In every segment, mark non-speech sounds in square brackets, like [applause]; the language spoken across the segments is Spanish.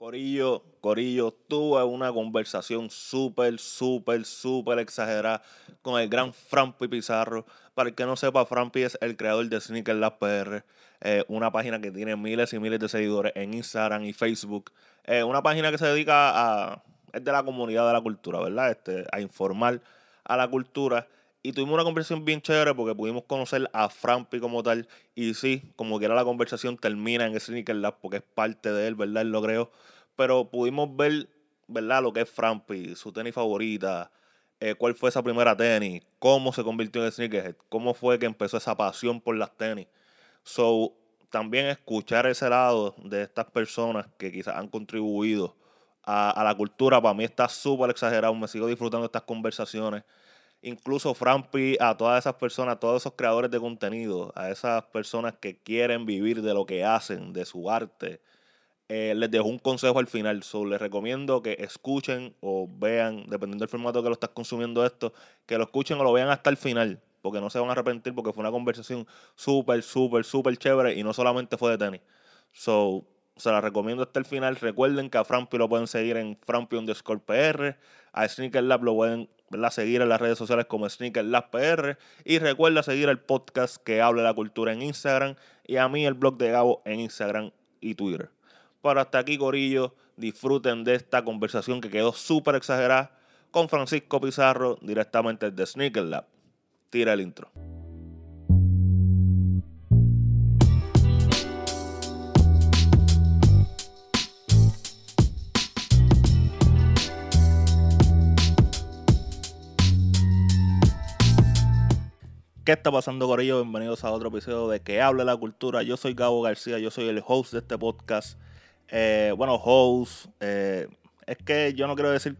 Corillo, Corillo, tuve una conversación súper, súper, súper exagerada con el gran Frampi Pizarro. Para el que no sepa, Frampi es el creador de Sneaker Lab PR, eh, una página que tiene miles y miles de seguidores en Instagram y Facebook. Eh, una página que se dedica a. es de la comunidad de la cultura, ¿verdad? Este, a informar a la cultura. Y tuvimos una conversación bien chévere porque pudimos conocer a Frampi como tal. Y sí, como que era la conversación termina en Sneaker Lab porque es parte de él, ¿verdad? Él lo creo pero pudimos ver, ¿verdad? Lo que es Frampi, su tenis favorita, eh, cuál fue esa primera tenis, cómo se convirtió en sneakerhead, cómo fue que empezó esa pasión por las tenis. So, también escuchar ese lado de estas personas que quizás han contribuido a, a la cultura, para mí está súper exagerado, me sigo disfrutando de estas conversaciones. Incluso Frampi, a todas esas personas, a todos esos creadores de contenido, a esas personas que quieren vivir de lo que hacen, de su arte, eh, les dejo un consejo al final. So, les recomiendo que escuchen o vean, dependiendo del formato que lo estás consumiendo esto, que lo escuchen o lo vean hasta el final. Porque no se van a arrepentir porque fue una conversación súper, súper, súper chévere y no solamente fue de tenis. So, se la recomiendo hasta el final. Recuerden que a Frampi lo pueden seguir en Frampi underscore PR. A Sneaker Lab lo pueden seguir en las redes sociales como Sneaker Lab PR. Y recuerda seguir el podcast que habla de la cultura en Instagram. Y a mí el blog de Gabo en Instagram y Twitter. Pero hasta aquí, Corillo, disfruten de esta conversación que quedó súper exagerada con Francisco Pizarro directamente de Sneaker Lab. Tira el intro. ¿Qué está pasando, Corillo? Bienvenidos a otro episodio de Que Hable la Cultura. Yo soy Gabo García, yo soy el host de este podcast. Eh, bueno, host. Eh, es que yo no quiero decir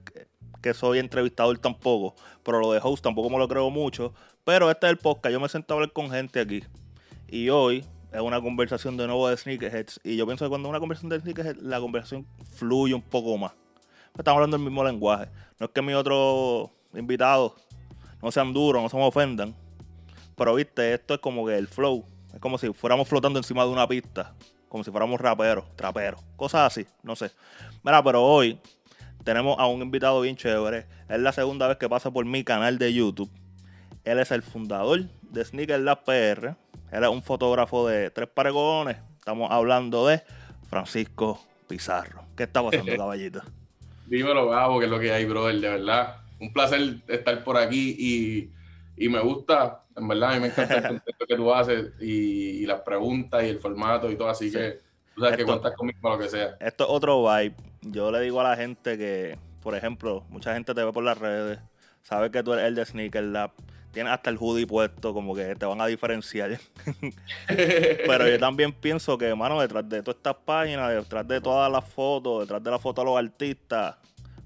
que soy entrevistador tampoco, pero lo de host tampoco me lo creo mucho. Pero este es el podcast. Yo me siento a hablar con gente aquí. Y hoy es una conversación de nuevo de Sneakerheads. Y yo pienso que cuando es una conversación de Sneakerheads, la conversación fluye un poco más. Estamos hablando el mismo lenguaje. No es que mis otros invitados no sean duros, no se me ofendan. Pero viste, esto es como que el flow. Es como si fuéramos flotando encima de una pista como si fuéramos raperos, traperos, cosas así, no sé. Mira, pero hoy tenemos a un invitado bien chévere. Es la segunda vez que pasa por mi canal de YouTube. Él es el fundador de Sneaker Lab PR. Él es un fotógrafo de tres paregones. Estamos hablando de Francisco Pizarro. ¿Qué está pasando, [laughs] caballito? Dímelo, Gabo, que es lo que hay, brother, de verdad. Un placer estar por aquí y y me gusta, en verdad, a mí me encanta el contenido que tú haces y, las preguntas y el formato y todo, así que tú sabes que cuentas conmigo para lo que sea. Esto es otro vibe. Yo le digo a la gente que, por ejemplo, mucha gente te ve por las redes, sabe que tú eres el de Sneaker Lab, tienes hasta el hoodie puesto, como que te van a diferenciar. [laughs] Pero yo también pienso que, mano, detrás de todas estas páginas, detrás de todas las fotos, detrás de las fotos de los artistas,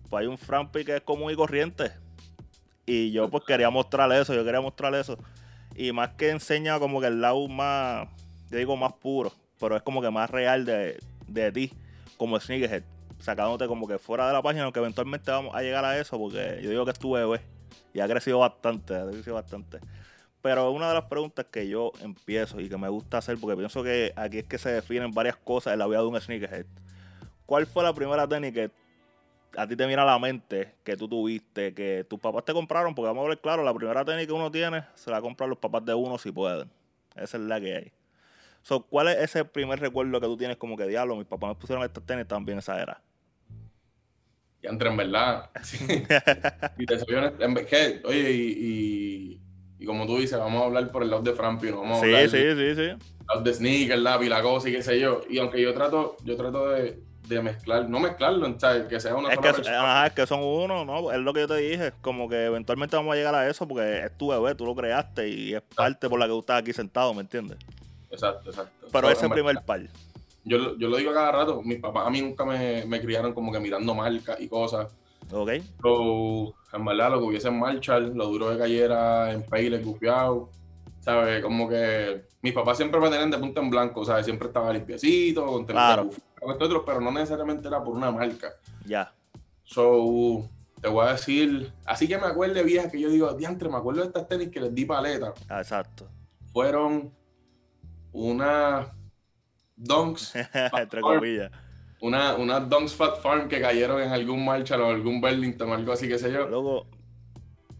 pues hay un Frampi que es común y corriente y yo pues quería mostrarle eso, yo quería mostrarle eso. Y más que enseña como que el lado más, yo digo más puro, pero es como que más real de, de ti, como Sneakerhead. Sacándote como que fuera de la página, aunque eventualmente vamos a llegar a eso, porque yo digo que es tu bebé y ha crecido bastante, ha crecido bastante. Pero una de las preguntas que yo empiezo y que me gusta hacer, porque pienso que aquí es que se definen varias cosas en la vida de un sneakerhead. ¿Cuál fue la primera que a ti te mira la mente que tú tuviste, que tus papás te compraron, porque vamos a ver claro, la primera tenis que uno tiene se la compran los papás de uno si pueden. Esa es la que hay. So, ¿Cuál es ese primer recuerdo que tú tienes como que diablo? Mis papás me pusieron estas tenis también esa era. Y entre en verdad. [laughs] y te soy en que, oye, y, y, como tú dices, vamos a hablar por el lado de Frampi, no vamos a hablar sí, sí, sí. El lado de sneaker, la y la cosa y qué sé yo. Y aunque yo trato, yo trato de de mezclar, no mezclarlo, que sea una es que, es que son uno, ¿no? Es lo que yo te dije, como que eventualmente vamos a llegar a eso porque es tu bebé, tú lo creaste y es parte por la que tú estás aquí sentado, ¿me entiendes? Exacto, exacto. Pero ese primer par. Yo, yo lo digo cada rato, mis papás a mí nunca me, me criaron como que mirando marcas y cosas. Ok. So, en verdad, lo que hubiese en Marshall, lo duro de cayera en Payle, gufiado, ¿sabes? Como que mis papás siempre me tenían de punta en blanco, ¿sabes? Siempre estaba limpiecito, con claro pero no necesariamente era por una marca. Ya. So, te voy a decir, así que me acuerdo vieja que yo digo, diantre, me acuerdo de estas tenis que les di paleta. Ah, exacto. Fueron unas Dunks. [laughs] Entre comillas. una, una Dunks Fat Farm que cayeron en algún Marshall o algún Burlington o algo así, qué sé yo. Luego,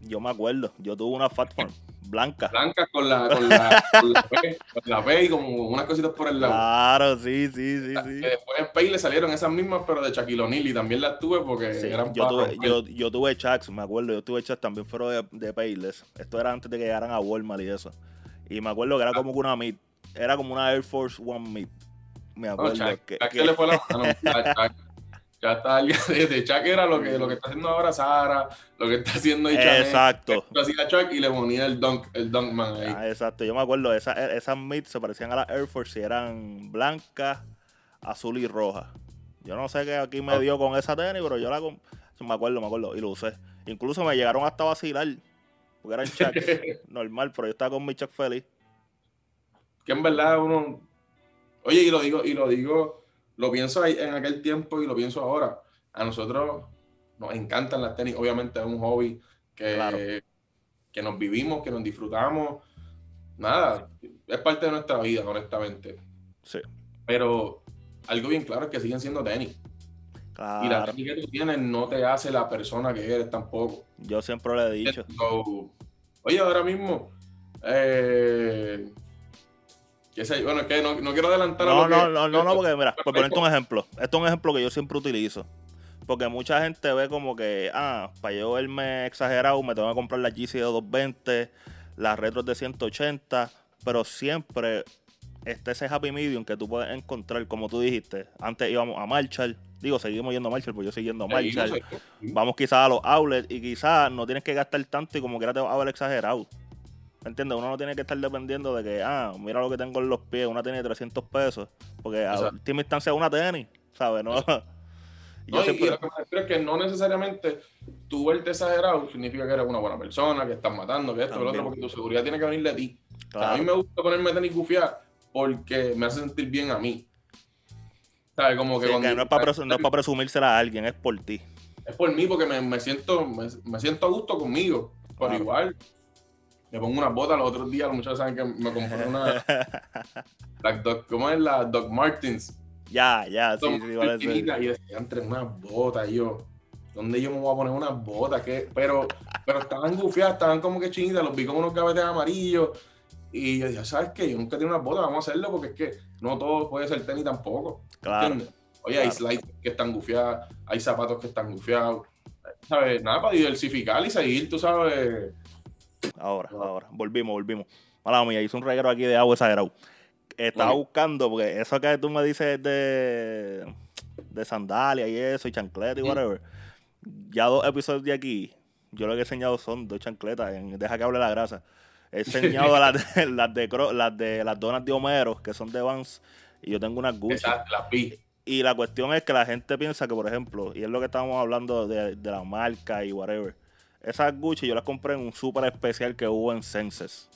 yo me acuerdo, yo tuve una Fat Farm blanca. Blanca con la, con la, [laughs] con la, P, con la P y como unas cositas por el lado. Claro, sí, sí, sí, sí. Que después en Pay le salieron esas mismas, pero de Shaquille O'Neal y también las tuve porque Sí, eran yo, tuve, yo, yo tuve Chucks, me acuerdo, yo tuve Chucks también fueron de, de Payless. Esto era antes de que llegaran a Walmart y eso. Y me acuerdo que era como que una Mid, era como una Air Force One Mid. Me No, acuerdo que, Shaq que- se le fue la mano. [laughs] Ya, Shaq, ya está el [laughs] de Chuck era lo que, lo que está haciendo ahora Sara, lo que está haciendo Chanel. Exacto. Lo hacía Chuck y le ponía el dunk, el dunkman ahí. Ah, exacto, yo me acuerdo, esa- esas Mid se parecían a las Air Force y eran blancas, azul y roja. Yo no sé qué aquí me Ok. dio con esa tenis, pero yo la me acuerdo, me acuerdo, y lo usé. Incluso me llegaron hasta vacilar, porque eran Chucks [laughs] normal, pero yo estaba con mi Chuck feliz. que en verdad uno oye y lo digo y lo digo lo pienso ahí en aquel tiempo y lo pienso ahora. A nosotros nos encantan las tenis. Obviamente es un hobby que, Claro. que nos vivimos que nos disfrutamos. Nada es parte de nuestra vida honestamente. Sí, pero algo bien claro es que siguen siendo tenis. Y la claro. tenis que tú tienes no te hace la persona que eres tampoco. Yo siempre le he dicho. Oye, ahora mismo, eh, yo, bueno, es que no, no quiero adelantar a No, lo que- no, no, no, no, porque mira, por ponerte un ejemplo, esto es un ejemplo que yo siempre utilizo. Porque mucha gente ve como que, ah, para yo verme exagerado, me tengo que comprar la GC de 220, las retros de 180, pero siempre está ese happy medium que tú puedes encontrar, como tú dijiste. Antes íbamos a Marshall, digo, seguimos yendo a Marshall, pues yo sigo yendo a no sé. Vamos quizás a los outlets y quizás no tienes que gastar tanto y como quiera te vas a ver exagerado. ¿Entiendes? Uno no tiene que estar dependiendo de que, ah, mira lo que tengo en los pies, una tenis de 300 pesos. Porque a última instancia es una tenis, ¿sabes? No, [laughs] No, y- y lo que me refiero es que no necesariamente tú verte exagerado significa que eres una buena persona, que estás matando, que esto, que lo otro, porque tu seguridad tiene que venir de ti. O sea, claro, a mí me gusta ponerme tenis gufiar porque me hace sentir bien a mí. ¿Sabes? Como que sí, cuando- que no es para no es para presumírsela a alguien, es por ti. es por mí porque me, me siento me, me siento a gusto conmigo por Claro. igual me pongo unas botas los otros días los muchachos saben que me compré una [laughs] la Doc- ¿cómo es la Doc Martens? ya, ya, sí, sí, vale, y decía entre unas botas y yo ¿dónde yo me voy a poner unas botas? ¿Qué? pero pero estaban gufiadas estaban como que chinitas los vi con unos gavetes amarillos y yo dije ¿sabes qué? yo nunca he tenido unas botas vamos a hacerlo porque es que no todo puede ser tenis tampoco Claro. ¿entiendes? Oye, hay slides que están gufiados, hay zapatos que están gufiados. ¿Sabes? Nada para diversificar y seguir, tú sabes. Ahora, ahora, volvimos, volvimos. Mala mía, hice un reguero aquí de agua exagerado. Estaba buscando, porque eso que tú me dices de, de sandalia y eso, y chancleta y Mm. whatever. Ya dos episodios de aquí, yo lo que he enseñado son dos chancletas, en Deja que hable la grasa. He [laughs] enseñado las, de, las, de, las de las donas de Homero, que son de Vans, y yo tengo unas Gucci. Las vi. Y la cuestión es que la gente piensa que, por ejemplo, y es lo que estábamos hablando de, de la marca y whatever, esas Gucci yo las compré en un súper especial que hubo en Senses.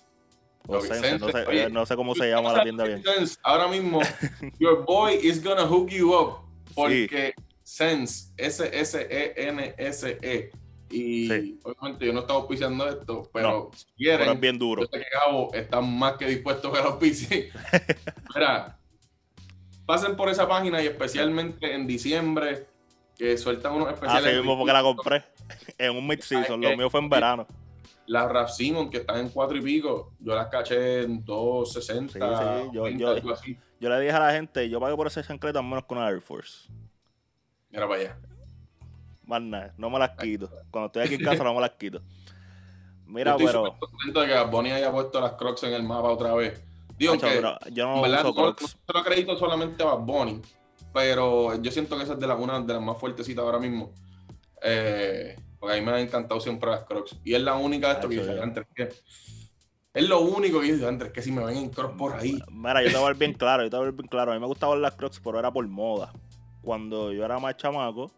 O Ok, Senses, no, sé, oye, no sé cómo se llama la tienda bien. Ahora mismo, [laughs] your boy is gonna hook you up. Porque Sense, S-S-E-N-S-E. E. Y Sí. obviamente yo no estaba auspiciando esto, pero si quieren, Pero es bien duro. Yo sé que Gabo está más que dispuesto a que lo auspicie. [laughs] Mira, pasen por esa página y especialmente en diciembre, que sueltan unos especiales. Así mismo porque la compré [laughs] en un mid-season. Lo Ay, mío fue en verano. Las Raf Simon, que están en cuatro y pico, yo las caché en 260, Sí, sí, yo- 20, yo- algo así. Yo le dije a la gente, yo pagué por ese chancleta menos que una Air Force. Mira para allá. Más nada, no me las quito. Cuando estoy aquí en casa no me las quito. [laughs] Mira, yo estoy pero... contento de que Bonnie haya puesto las Crocs en el mapa otra vez. Digo que yo en no verdad, uso no, no Crocs. se lo acredito solamente a Bad Bunny, pero yo siento que esa es de la, una de las más fuertecitas ahora mismo. Eh, porque a mí me han encantado siempre las Crocs. Y es la única de esto que yo dije, antes que es lo único que yo dije, antes que si me ven en Crocs por ahí. Mira, yo te voy a ver bien claro, yo te voy a ver bien claro. A mí me gustaban las Crocs, pero era por moda. Cuando yo era más chamaco,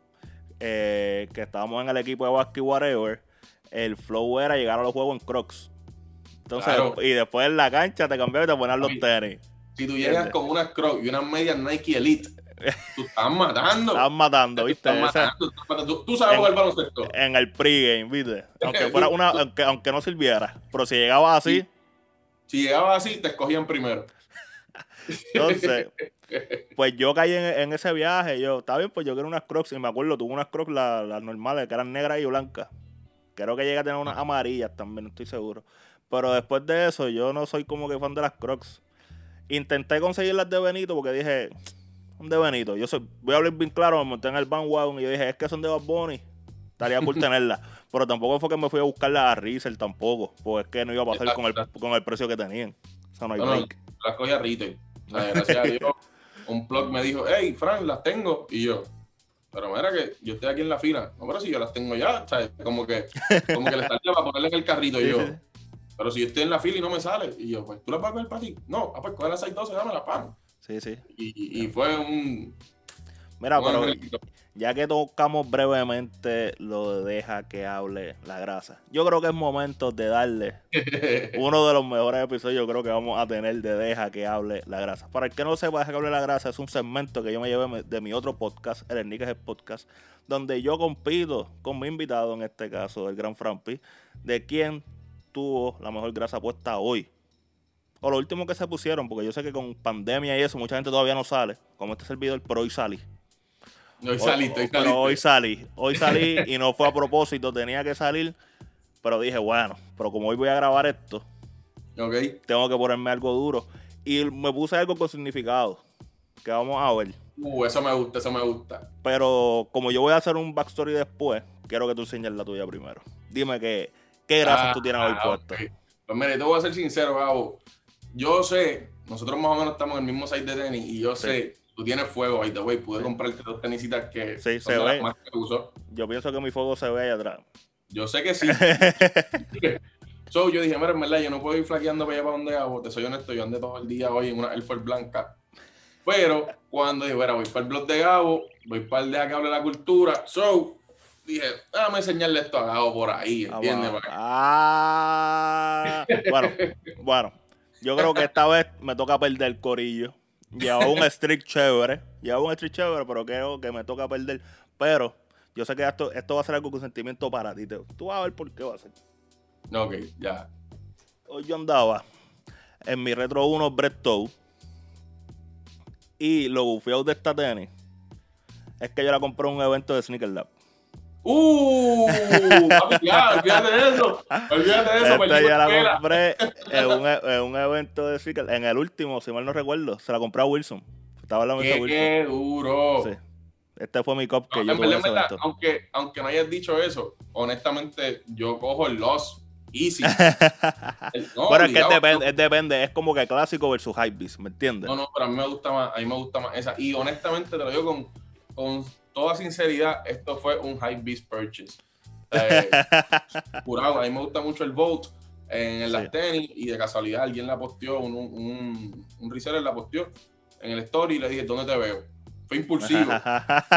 eh, que estábamos en el equipo de basket whatever, el flow era llegar a los juegos en Crocs. Entonces, Claro. y después en la cancha te cambiabas y te ponías los tenis. Si tú llegas con unas Crocs y unas medias Nike Elite, [laughs] tú estás matando. Estabas matando, Tú ¿viste? estás matando, estás matando. Tú, tú sabes En- jugar baloncesto. en el pregame, ¿viste? [laughs] Aunque fuera una, aunque, aunque no sirviera. Pero si llegabas así, Si llegabas así, te escogían primero. [laughs] entonces, Pues yo caí en, en ese viaje. Yo, está bien, pues yo quiero unas crocs. Y me acuerdo, tuve unas crocs, las, las normales, que eran negras y blancas. Creo que llegué a tener unas amarillas también, no estoy seguro. Pero después de eso, yo no soy como que fan de las crocs. Intenté conseguir las de Benito porque dije, son de Benito. Yo soy, voy a hablar bien claro, me monté en el bandwagon y yo dije, es que son de Bad Bunny. Estaría cool [laughs] tenerlas. Pero tampoco fue que me fui a buscarlas a Rizel tampoco. Porque es que no iba a pasar con el, con el precio que tenían. O sea, no hay No, no, break. las cogí a retail. Eh, Gracias a Dios, un plug me dijo, hey, Frank, las tengo. Y yo, pero mira que yo estoy aquí en la fila. No, pero si yo las tengo ya, ¿sabes? Como que, como que les salía para ponerle en el carrito. Y yo, pero si yo estoy en la fila y no me sale. Y yo, pues, ¿tú las vas a coger para ti? No, ah, pues coge las 612, dame la pan. Sí, sí. Y, y fue un... Mira, un pero angelito. ya que tocamos brevemente lo de deja que hable la grasa, yo creo que es momento de darle [laughs] uno de los mejores episodios, yo creo que vamos a tener de deja que hable la grasa. Para el que no sepa, deja que hable la grasa es un segmento que yo me llevé de mi otro podcast, el Enriquez Podcast, donde yo compito con mi invitado, en este caso, el gran Frampi, de quién tuvo la mejor grasa puesta hoy. O lo último que se pusieron, porque yo sé que con pandemia y eso, mucha gente todavía no sale, como este servidor, pero hoy salí. Hoy saliste, hoy Pero hoy salí, hoy salí [laughs] y no fue a propósito, tenía que salir, pero dije, bueno, pero como hoy voy a grabar esto, tengo que ponerme algo duro. Y me puse algo con significado, que vamos a ver. Uh, eso me gusta, eso me gusta. Pero como yo voy a hacer un backstory después, quiero que tú enseñes la tuya primero. Dime que, qué grasas Ah, tú tienes hoy ah, puesto. ok. Pues mire, te voy a ser sincero, Gabo. Yo sé, nosotros más o menos estamos en el mismo site de tenis y yo Sí. sé, tú tienes fuego, by the way, pude comprarte dos tenisitas que Sí, son se ve. más que uso. Yo pienso que mi fuego se ve ahí atrás. Yo sé que sí. [laughs] so, yo dije, mira, en verdad, yo no puedo ir flaqueando para allá para donde Gabo, te soy honesto, yo andé todo el día hoy en una Air Force blanca. Pero cuando dije, mira, voy para el blog de Gabo, voy para el de que hable la cultura, so, dije, déjame enseñarle esto a Gabo por ahí, ¿entiendes? Para que- Ah, bueno, bueno, yo creo que esta vez me toca perder el corillo. Llevaba un streak chévere, llevaba un streak chévere, pero creo que me toca perder. Pero yo sé que esto, esto va a ser algo con sentimiento para ti. Tú vas a ver por qué va a ser. Ok, ya. Hoy yo andaba en mi Retro 1 Brett Toe y lo bufiado de esta tenis es que yo la compré en un evento de Sneaker Lab. ¡Uh! Ya, olvídate de eso. Olvídate de eso. Esta ya la compré en un, en un evento de Sneaker, en el último, si mal no recuerdo, se la compré a Wilson. Estaba hablando de ¡Qué, Wilson. qué duro! Sí. Este fue mi cop que No, yo tuve en verdad, ese en verdad, evento. aunque, aunque no hayas dicho eso, honestamente, yo cojo el loss easy. [laughs] El- no, Pero es que es depende, es depende, es como que clásico versus hypebeast, ¿me entiendes? No, no, pero a mí me gusta más, a mí me gusta más esa. Y honestamente, te lo digo con, con toda sinceridad, esto fue un high beast purchase. Eh, [laughs] a mí me gusta mucho el vote en las Sí. tenis y de casualidad alguien la posteó, un, un, un reseller la posteó en el story y le dije, ¿dónde te veo? Fue impulsivo.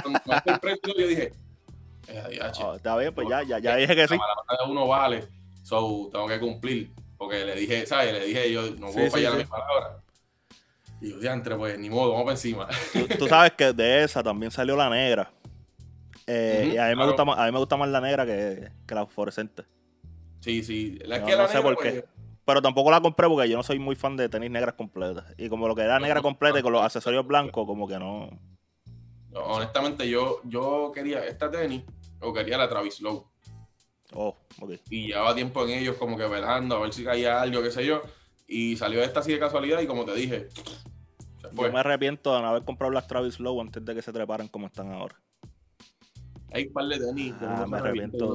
Cuando me el precio, yo dije, eh, Oh, está bien, pues ya, ya, ya dije que sí. la de uno vale, so tengo que cumplir. Porque le dije, ¿sabes? Le dije, yo no puedo Sí, fallar sí. mi palabra. Y yo, diantre, pues ni modo, vamos para encima. Tú, tú [laughs] sabes que de esa también salió la negra. Eh, y a mí, me gusta más, a mí me gusta más la negra que, que la fluorescente. Sí, sí. La, No, que la no sé negra, por qué. pues, Pero tampoco la compré porque yo no soy muy fan de tenis negras completas. Y como lo que era No, negra no, completa y con los accesorios blancos, como que no. no, honestamente, yo, yo quería esta tenis o quería la Travis Low. Oh, ok. Y llevaba tiempo en ellos como que velando a ver si caía algo, qué sé yo. Y salió esta así de casualidad y como te dije, se fue. Yo me arrepiento de no haber comprado las Travis Low antes de que se treparan como están ahora. Hay un par de tenis. Ah, me arrepiento.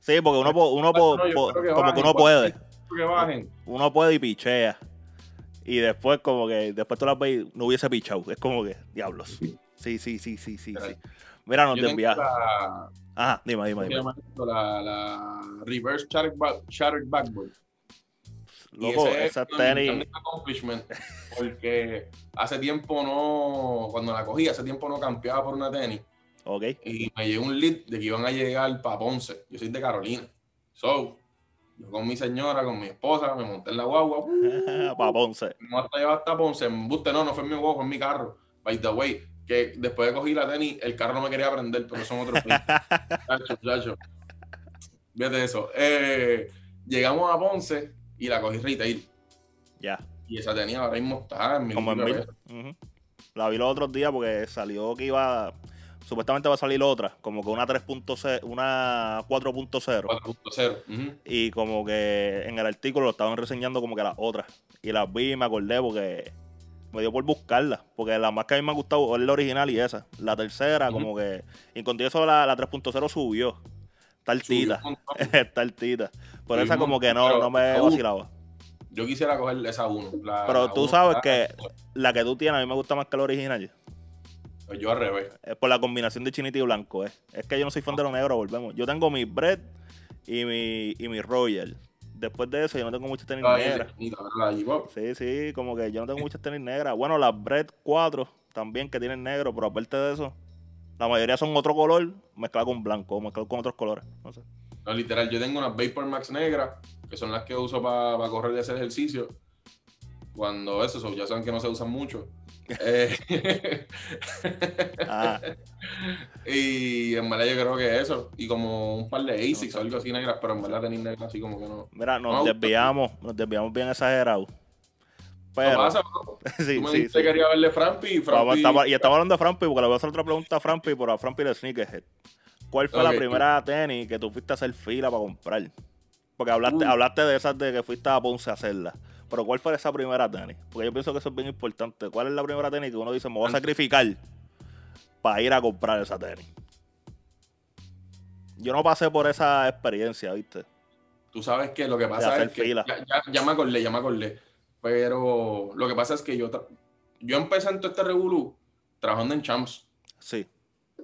Sí, porque uno, po- uno po- No, yo po- creo que como que uno puede. Que bajen. Uno puede y pichea. Y después, como que después tú las ves no hubiese pichado. Es como que, diablos. Sí, sí, sí, sí, sí. Sí. Mira, nos te envía. la, Ajá, dime, dime, ¿cómo se dime. la, la Reverse Shattered, Back- Shattered Backboard. Loco, esa un tenis. accomplishment, porque hace tiempo no, cuando la cogí, hace tiempo no campeaba por una tenis Ok. y me llegó un lead de que iban a llegar para Ponce. Yo soy de Carolina. So, yo con mi señora, con mi esposa, me monté en la guagua, [laughs] uh, Para Ponce. no hasta llevar hasta Ponce, en buste no, no fue en mi guagua, fue en mi carro. By the way, que después de cogí la tenis, el carro no me quería prender, pero son otros 20. [laughs] Chacho, chacho. Fíjate eso. Eh, llegamos a Ponce y la cogí retail. Ya. Y esa tenía ahora mismo está en mil Como en mil. La vi los otros días porque salió que iba. Supuestamente va a salir otra, como que una 3.0, una 4.0. 4.0. ujú. Y como que en el artículo lo estaban reseñando como que las otras. Y las vi y me acordé porque me dio por buscarla. Porque la más que a mí me ha gustado es la original y esa. La tercera, como que. Y con eso la, la 3.0 subió. Está altita. [laughs] Está altita. Por Subió esa como que no, no me pero- vacilaba. Yo quisiera coger esa 1. Pero tú sabes que la que tú tienes a mí me gusta más que la original. Pues yo al revés. Es por la combinación de chinita y blanco. eh. Es que yo no soy fan de lo negro, volvemos. Yo tengo mi Bread y mi, y mi Royal. Después de eso, yo no tengo muchas tenis Ay, negras. Sí, sí, como que yo no tengo muchas tenis negras. Bueno, las Bread 4 también que tienen negro, pero aparte de eso, la mayoría son otro color mezclado con blanco, mezclado con otros colores. No sé. No, literal, yo tengo unas Vapor Max negras, que son las que uso para correr y hacer ejercicio. Cuando eso, so, ya saben que no se usan mucho. Eh, Ah, [laughs] y en verdad yo creo que eso. Y como un par de ASICs o algo así negras, pero en verdad tenis negras así como que no. mira, No, nos desviamos, nos desviamos bien exagerado. No Pero, pasa, bro. sí, [laughs] Tú sí, sí. que quería verle Frampi y Frampi... estaba- y estaba hablando de Frampi, porque le voy a hacer otra pregunta a Frampi, por a Frampi de Sneakerhead. ¿Cuál fue la primera tenis que tú fuiste a hacer fila para comprar? Porque hablaste, hablaste de esas de que fuiste a Ponce a hacerla. Pero ¿cuál fue esa primera tenis? Porque yo pienso que eso es bien importante. ¿Cuál es la primera tenis que uno dice, me voy a sacrificar para ir a comprar esa tenis? Yo no pasé por esa experiencia, ¿viste? Tú sabes que lo que pasa es que ya, ya, ya me acordé, ya me acordé. Pero lo que pasa es que yo, yo empecé en todo este revolú trabajando en Champs. Sí.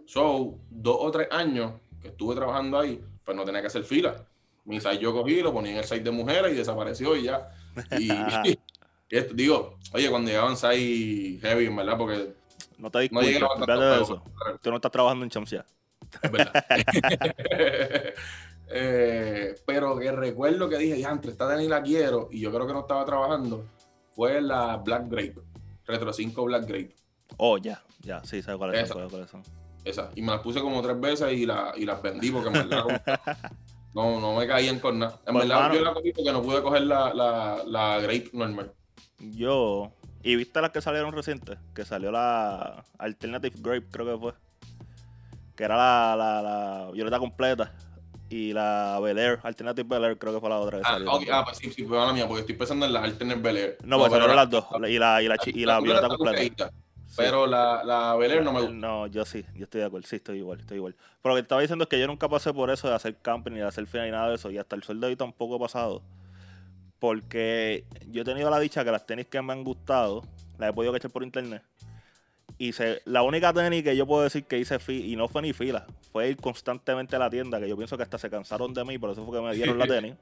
So, dos o tres años que estuve trabajando ahí, pues no tenía que hacer fila. Mi site yo cogí, lo ponía en el site de mujeres y desapareció y ya. [laughs] Y, y [laughs] esto, digo, oye, cuando llegaban site heavy, en verdad, porque No te no a olvídate de eso. Tú no estás trabajando en Champs ya. Es verdad. [laughs] Eh, pero que recuerdo que dije, diantre, esta tenis la quiero, y yo creo que no estaba trabajando, fue la Black Grape, Retro 5 Black Grape, Oh, ya, ya, sí, sabes cuáles son, esa. Y me las puse como tres veces y, la, y las vendí porque verdad como- no, no me caían con nada. En Pues, verdad mano. yo la cogí porque no pude coger la, la, la Grape normal. Yo. ¿Y viste las que salieron recientes? Que salió la Alternative Grape, creo que fue. Que era la, la, la violeta completa. Y la Bel Air, Alternative Bel Air, creo que fue la otra que Ah, salió. ok, también. ah, pues sí, sí, pues mala mía, porque estoy pensando en la Alternate Bel Air. no, pues pero salieron la- las dos. Y la, y la, chi- y la violeta está completa. Pero la, la Bel Air no me gusta. No, yo sí, yo estoy de acuerdo, sí, estoy igual, estoy igual. Pero lo que te estaba diciendo es que yo nunca pasé por eso de hacer camping ni de hacer fila ni nada de eso, y hasta el sol de hoy tampoco he pasado. Porque yo he tenido la dicha que las tenis que me han gustado, las he podido cachar por internet. Y se, la única tenis que yo puedo decir que hice fila, y no fue ni fila, fue ir constantemente a la tienda, que yo pienso que hasta se cansaron de mí, por eso fue que me dieron la [laughs] tenis.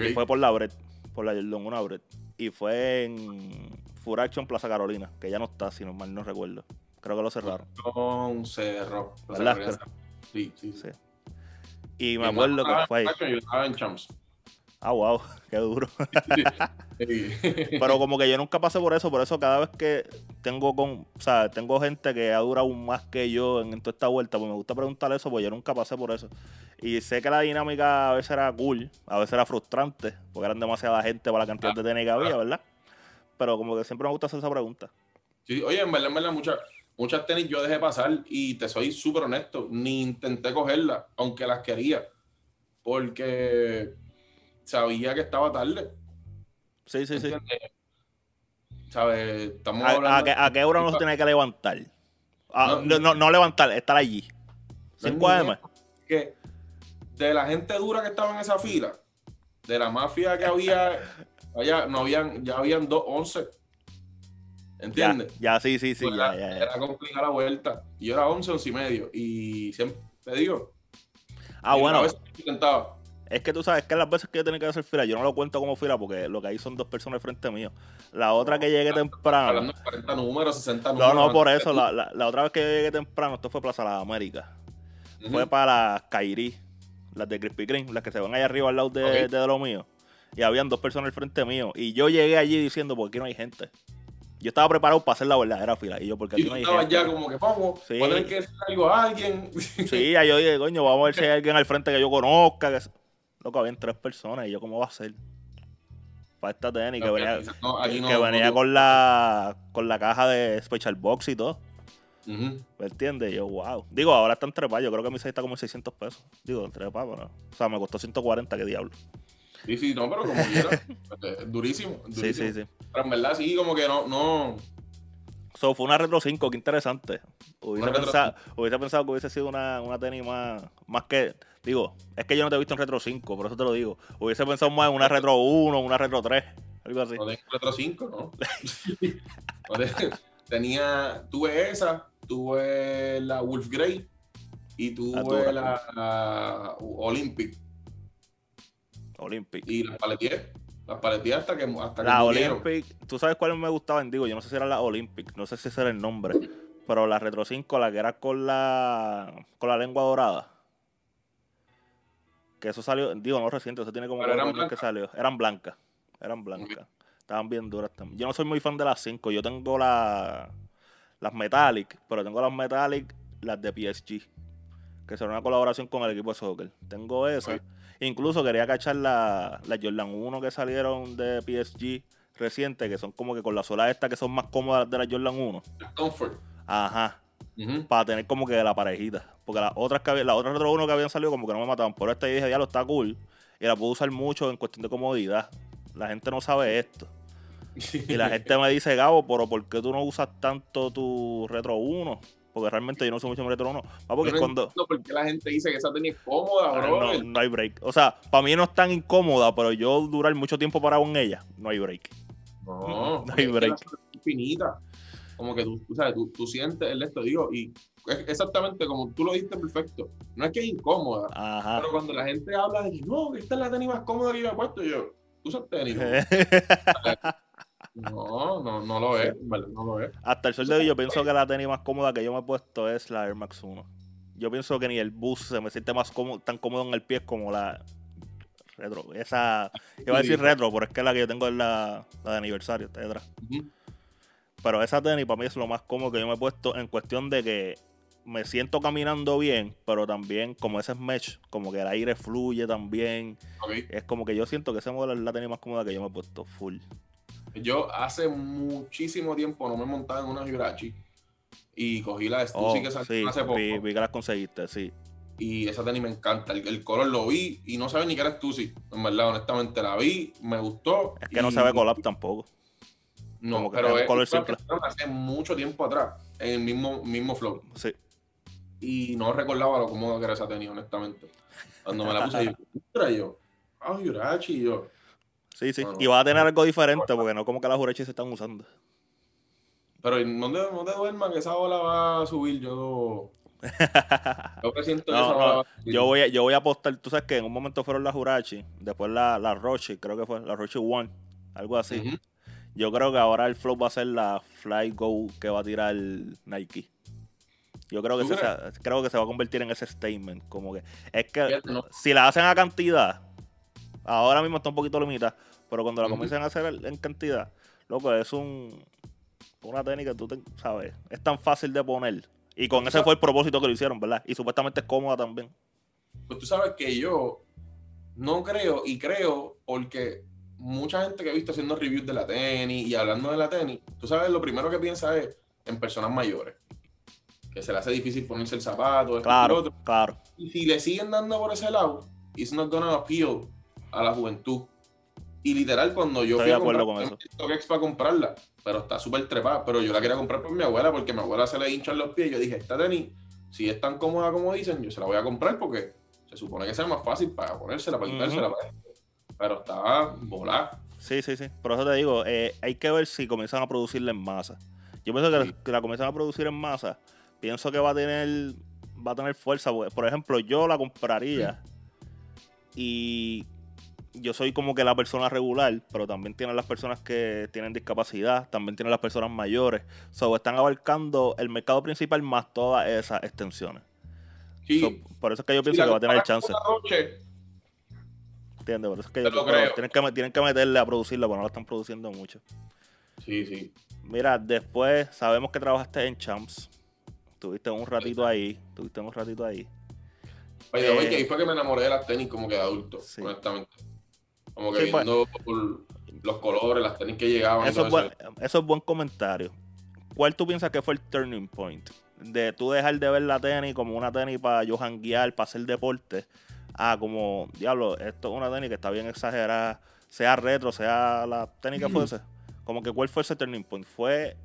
Y fue por la Bread, por la Jordan 1 Bread. Y fue en Full Action Plaza Carolina, que ya no está, si no mal no recuerdo. Creo que lo cerraron. Con cerro. ¿Verdad? Sí, sí, sí. Y me acuerdo que fue ahí. Yo estaba en Champs. Ah, wow, [laughs] qué duro. [laughs] Pero como que yo nunca pasé por eso, por eso cada vez que tengo con, o sea, tengo gente que ha durado más que yo en, en toda esta vuelta, pues me gusta preguntar eso, pues yo nunca pasé por eso. Y sé que la dinámica a veces era cool, a veces era frustrante, porque eran demasiada gente para la cantidad de tenis que había, ¿verdad? Pero como que siempre me gusta hacer esa pregunta. Sí, oye, en verdad, en verdad, muchas, muchas tenis yo dejé pasar y te soy súper honesto, ni intenté cogerlas, aunque las quería, porque sabía que estaba tarde. Sí, sí, sí. ¿Sabes? Estamos ¿A, a qué, a qué hora uno se tiene que levantar? Ah, No, no, no, levantar, estar allí. No es 5 ni AM. que de la gente dura que estaba en esa fila, de la mafia que había, allá no habían, ya habían dos once. ¿Entiendes? ya, sí, sí, sí, Pues ya, era, era complicada la vuelta. Y yo era once, once y medio. Y siempre te digo. Ah, bueno, intentaba. Es que tú sabes que las veces que yo tenía que hacer fila, yo no lo cuento como fila porque lo que hay son dos personas frente mío. La otra que llegué temprano. Hablando de 40 números, 60 No, números. no, por antes eso. La, la- la otra vez que yo llegué temprano, esto fue Plaza Las Américas. Ujú. Fue para Kairi, las de Krispy Kreme, las que se van allá arriba al lado de, de lo mío. Y habían dos personas al frente mío. Y yo llegué allí diciendo, ¿por qué no hay gente? Yo estaba preparado para hacer la verdadera fila. Y yo, porque aquí no hay estabas gente. ya como que, vamos, Sí. a tener que decir algo a alguien. [laughs] Sí, ya yo dije, coño, vamos a ver si hay [laughs] alguien al frente que yo conozca. Que... Loco, habían tres personas y yo, ¿cómo va a ser? para esta tenis, que venía, no, no- que venía con la con la caja de Special Box y todo. Ujú. ¿Me entiendes? Yo, wow. Digo, ahora está en trepa. Yo creo que mi 6 está como en 600 pesos. Digo, trepa, pero. O sea, me costó 140, qué diablo. Sí, sí, no, pero como quiera. es durísimo. Sí, sí, sí. Pero en verdad, sí, como que no, no. So, fue una Retro 5, qué interesante. Hubiese, pensado, hubiese pensado que hubiese sido una, una tenis más, más que. Digo, es que yo no te he visto en Retro 5, por eso te lo digo. Hubiese pensado más en una Retro 1, una Retro 3, algo así. No tengo Retro 5, ¿no? [laughs] No te- Tenía, tuve esa, tuve la Wolf Grey y tuve la, la Olympic Olympic. y las paleteé. Las paleteé hasta que, hasta que La murieron. Olympic, ¿tú sabes cuáles me gustaban? Digo, yo no sé si era la Olympic, no sé si ese era el nombre. Pero la Retro 5, la que era con la con la lengua dorada. Que eso salió, digo, no reciente, eso tiene como Pero eran años que salió. Eran blancas. Eran blancas. Estaban bien duras también. Yo no soy muy fan de las 5. Yo tengo la, las Metallic, pero tengo las Metallic, las de PSG. Que será una colaboración con el equipo de soccer. Tengo esa. Incluso quería cachar la, la Jordan 1 que salieron de PSG reciente, que son como que con la sola esta que son más cómodas de la Jordan 1. Las Comfort. Ajá. Para tener como que la parejita. Porque las otras que había- las otras Retro 1 que habían salido como que no me mataban. Por esta yo dije, diablo, está cool. Y la puedo usar mucho en cuestión de comodidad. La gente no sabe esto. Y la [laughs] gente me dice, Gabo, pero ¿por qué tú no usas tanto tu Retro 1? Porque realmente yo no uso mucho mi Retro 1. Ah, porque no cuando... por qué la gente dice que esa tenis es cómoda, Ah, bro. No, no hay break. O sea, para mí no es tan incómoda, pero yo durar mucho tiempo parado en ella, no hay break. No, [laughs] No hay break. es infinita. Como que tú, tú sabes, tú, tú sientes el esto, digo, y es exactamente como tú lo dijiste perfecto. No es que es incómoda, Ajá. pero cuando la gente habla de que no, que esta es la tenis más cómoda que yo he puesto, yo, tú usas tenis. [laughs] No, no, no lo es, ¿vale? no lo es. Hasta el sol de hoy yo pienso que la tenis más cómoda que yo me he puesto es la Air Max 1. Yo pienso que ni el bus se me siente más cómodo, tan cómodo en el pie como la retro. Esa, iba a decir retro, pero es que la que yo tengo es la, la de aniversario, está detrás. Pero esa tenis para mí es lo más cómodo que yo me he puesto en cuestión de que me siento caminando bien, pero también como ese es mesh, como que el aire fluye también. Es como que yo siento que esa modelo es la tenis más cómoda que yo me he puesto full. Yo hace muchísimo tiempo no me montaba en una Hirachi y cogí la de Oh, Stussy que salió sí, hace poco. vi, vi que las conseguiste, sí. Y esa tenis me encanta. El, el color lo vi y no sabía ni que era Stussy. En verdad, honestamente, la vi, me gustó. Es que no y- ve collab tampoco. No, como que pero es color simple. hace mucho tiempo atrás, en el mismo, mismo flow. Sí. Y no recordaba lo cómodo que era esa tenis, honestamente. Cuando me la puse, [laughs] yo, yo, ah, Hirachi, yo, Sí, sí. Bueno. Y va a tener algo diferente porque no como que las Jurechi se están usando. pero no te, no te que esa ola va a subir. Yo, [laughs] yo presiento No, esa ola. Yo voy, a, yo voy a apostar, tú sabes que en un momento fueron las Jurachi, después la, la Roche, creo que fue, la Roche One, algo así. Yo creo que ahora el flow va a ser la Fly Go que va a tirar Nike. Yo creo que, ¿Tú se, se- creo que se va a convertir en ese statement. Como que es que Fíjate, no. si la hacen a cantidad, ahora mismo está un poquito limitada, pero cuando la comiencen a hacer en cantidad, loco, es un una técnica que tú te- sabes, es tan fácil de poner. Y con ese fue el propósito que lo hicieron, ¿verdad? Y supuestamente es cómoda también. Pues tú sabes que yo no creo, y creo porque mucha gente que he visto haciendo reviews de la tenis y hablando de la tenis, tú sabes, lo primero que piensa es en personas mayores, que se le hace difícil ponerse el zapato, Claro, otro. claro. Y si le siguen dando por ese lado, it's not gonna appeal a la juventud. Y literal, cuando yo Estoy fui de a comprar, con eso. Para comprarla, pero está súper trepada. Pero yo la quería comprar por mi abuela, porque a mi abuela se le hinchan los pies. Yo dije, esta tenis, si es tan cómoda como dicen, yo se la voy a comprar porque se supone que sea más fácil para ponérsela, para quitársela. para esto. Pero está volada. Sí, sí, sí. Por eso te digo, eh, hay que ver si comienzan a producirla en masa. Yo pienso que, Sí. que la comienzan a producir en masa. Pienso que va a tener va a tener fuerza. porque, Por ejemplo, yo la compraría y yo soy como que la persona regular, pero también tienen las personas que tienen discapacidad, también tienen las personas mayores. So, están abarcando el mercado principal más todas esas extensiones. Sí, So, por eso es que yo pienso que va a tener chance. ¿Entiendes? Por eso es que Te yo creo. tienen, que, tienen que meterle a producirla, porque no la están produciendo mucho. Sí, sí. Mira, después sabemos que trabajaste en Champs. Tuviste un ratito ahí. Tuviste un ratito ahí. Way, Eh, ahí fue que me enamoré de las tenis como que de adulto, sí. honestamente. Como que Sí, pues. viendo los colores, las tenis que llegaban. Eso es, buen, eso es buen comentario. ¿Cuál tú piensas que fue el turning point? De tú dejar de ver la tenis como una tenis para yo janguear, para hacer deporte, a como, diablo, esto es una tenis que está bien exagerada, sea retro, sea la tenis que Mm. fuese. Como que cuál fue ese turning point? ¿Fue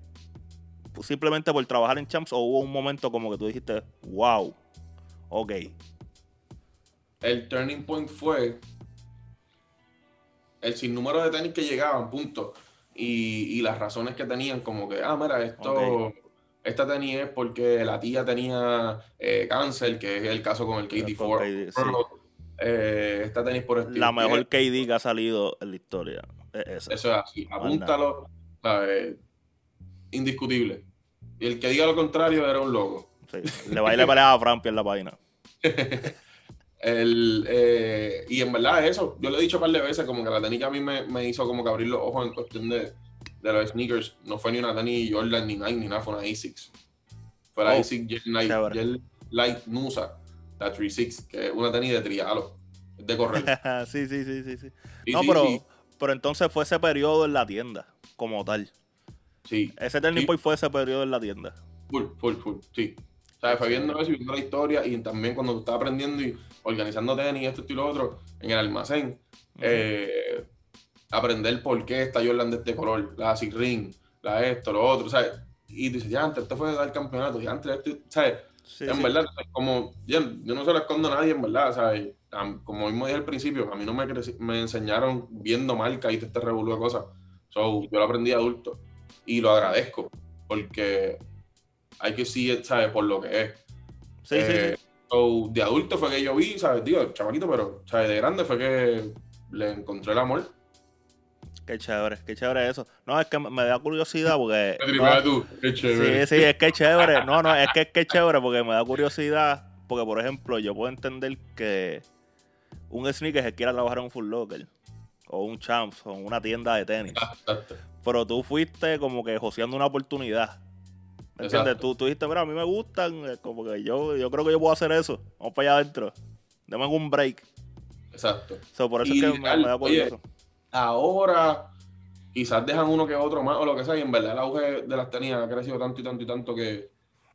simplemente por trabajar en Champs o hubo un momento como que tú dijiste, wow, ok, El turning point fue el sinnúmero de tenis que llegaban, punto. Y, y las razones que tenían, como que, ah, mira, esto, esta tenis es porque la tía tenía eh, cáncer, que es el caso con el Con KD4. KD, sí. Eh, esta tenis por estilo. la mejor KD que ha salido en la historia. es. Eso es así. Apúntalo, ¿sabes? Indiscutible. Y el que diga lo contrario era un loco. Sí. Le va a ir a pelear a Frampi en la página. [laughs] El, eh, y en verdad eso, yo lo he dicho un par de veces, como que la tenis que a mí me, me hizo como que abrir los ojos en cuestión de, de los sneakers, no fue ni una tenis Jordan, ni Nike, ni nada, fue una A6. Fue la Oh, A6 Gel Light, chévere. Gel Light Nusa, la 36, que es una tenis de trialo, de correr. [laughs] sí, sí, sí, sí, sí. Y no, sí, pero, sí, pero entonces fue ese periodo en la tienda, como tal. sí, Ese turning point fue ese periodo en la tienda. full, full, full, sí. O sea, fue viendo eso y viendo la historia y también cuando tú aprendiendo y organizando tenis, esto, esto y lo otro, en el almacén, eh, aprender por qué está Jordan de este color, la Asic Ring, la esto, lo otro, ¿sabes? Y tú dices, ya antes, esto fue dar campeonato, ya antes, esto, ¿sabes? Sí, en sí. verdad, como, yo, yo no se lo escondo a nadie, en verdad, ¿sabes? Como mismo dije al principio, a mí no me, me enseñaron viendo marca y todo este revolú de cosas. So, yo lo aprendí adulto y lo agradezco porque hay que sí, ¿sabes? Por lo que es. Sí, Eh, sí. So, de adulto fue que yo vi, ¿sabes? Digo, chamaquito, pero, ¿sabes? De grande fue que le encontré el amor. Qué chévere, qué chévere eso. No, es que me da curiosidad porque. No, tú, qué chévere. sí, sí, es que es chévere. No, no, es que es que es chévere porque me da curiosidad. Porque, por ejemplo, yo puedo entender que un sneaker se quiera trabajar en un Full Locker o un Champs o una tienda de tenis. Pero tú fuiste como que joseando una oportunidad. ¿Me entiendes? Tú, tú dijiste, mira, a mí me gustan, eh, como que yo, yo creo que yo puedo hacer eso. Vamos para allá adentro. Deme un break. Exacto. So, por eso Y es que me, da oye, curioso. ahora quizás dejan uno que otro más o lo que sea, y en verdad el auge de las tenis ha crecido tanto y tanto y tanto que,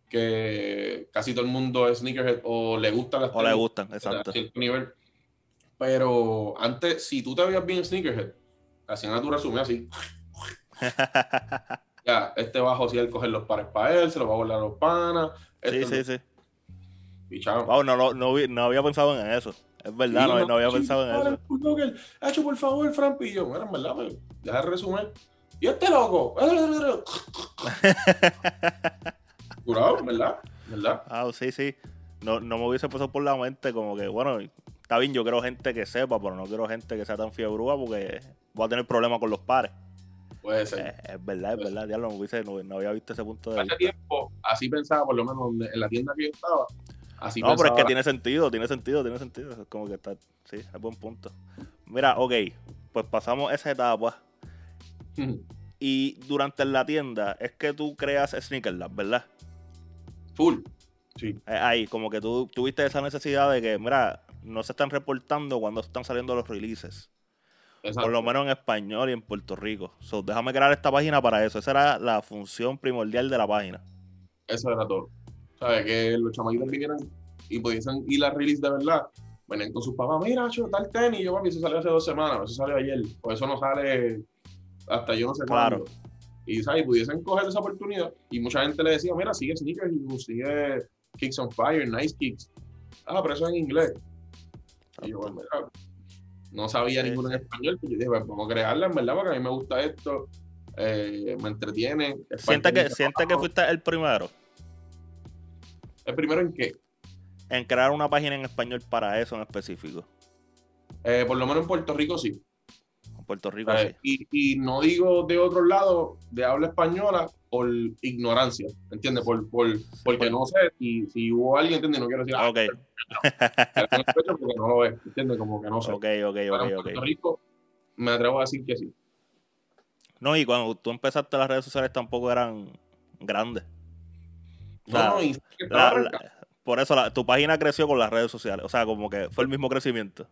que casi todo el mundo es sneakerhead o le gustan las O le gustan, exacto. nivel. Pero antes, si tú te veías bien sneakerhead, hacían a tu resumen así. [laughs] Ya, este va a josear coger los pares para él, se los va a volar a los panas. sí, este- sí, sí. Wow, no, no, no había pensado en eso. Es verdad, no, no había sí, pensado en eso. Bulldogger, Hacho, por favor, Fran Pillo. Mira, en verdad, me, deja el resumen. ¿Y este loco? [laughs] Curado, ¿verdad? ¿Verdad? Ah, sí, sí. No, no me hubiese pasado por la mente como que, bueno, está bien, yo quiero gente que sepa, pero no quiero gente que sea tan fiebrúa porque voy a tener problemas con los pares. Puede ser. Eh, es verdad, es verdad, diablo, no, hubiese- no, no había visto ese punto de Hace vista. tiempo, así pensaba, por lo menos en la tienda que yo estaba. Así No, pero es que tiene sentido, tiene sentido, tiene sentido. Es como que está, sí, es buen punto. Mira, ok, pues pasamos esa etapa. [laughs] Y durante la tienda es que tú creas Sneaker Lab, ¿verdad? Full. Sí. Eh, Ahí, como que tú tuviste esa necesidad de que, mira, no se están reportando cuando están saliendo los releases. Exacto. Por lo menos en español y en Puerto Rico. So, déjame crear esta página para eso. Esa era la función primordial de la página. Eso era todo. ¿Sabes? Que los chamaquitos vinieran y pudiesen ir a release de verdad. Venían con sus papás, mira, cho, tal tenis. Yo, papi, eso salió hace dos semanas, eso salió ayer. O eso no sale hasta yo no sé Claro. cuándo. Y, ¿sabes? Y pudiesen coger esa oportunidad. Y mucha gente le decía, mira, sigue Sneakers y sigue Kicks on Fire, Nice Kicks. Ah, pero eso es en inglés. Y yo, bueno, mira, no sabía Sí, ninguno en sí. español. Pues yo dije, pues, vamos a crearla, en verdad, porque a mí me gusta esto. eh, me entretiene. de que, mi siente que fuiste el primero ¿El primero en qué? en crear una página en español para eso en específico. Eh, por lo menos en Puerto Rico sí. En Puerto Rico, Eh, sí. y, y no digo de otro lado, de habla española, por ignorancia, ¿entiendes? Por, por, porque por- no sé si, si hubo alguien, ¿entiendes? No quiero decir, ah, Ok, pero no porque no lo es, ¿entiendes? Como que no sé. ok, ok, Pero en ok, Puerto. Rico me atrevo a decir que sí. No, y cuando tú empezaste las redes sociales tampoco eran grandes. O sea, no, no, y La- la- por eso la- tu página creció con las redes sociales. O sea, como que fue el mismo crecimiento.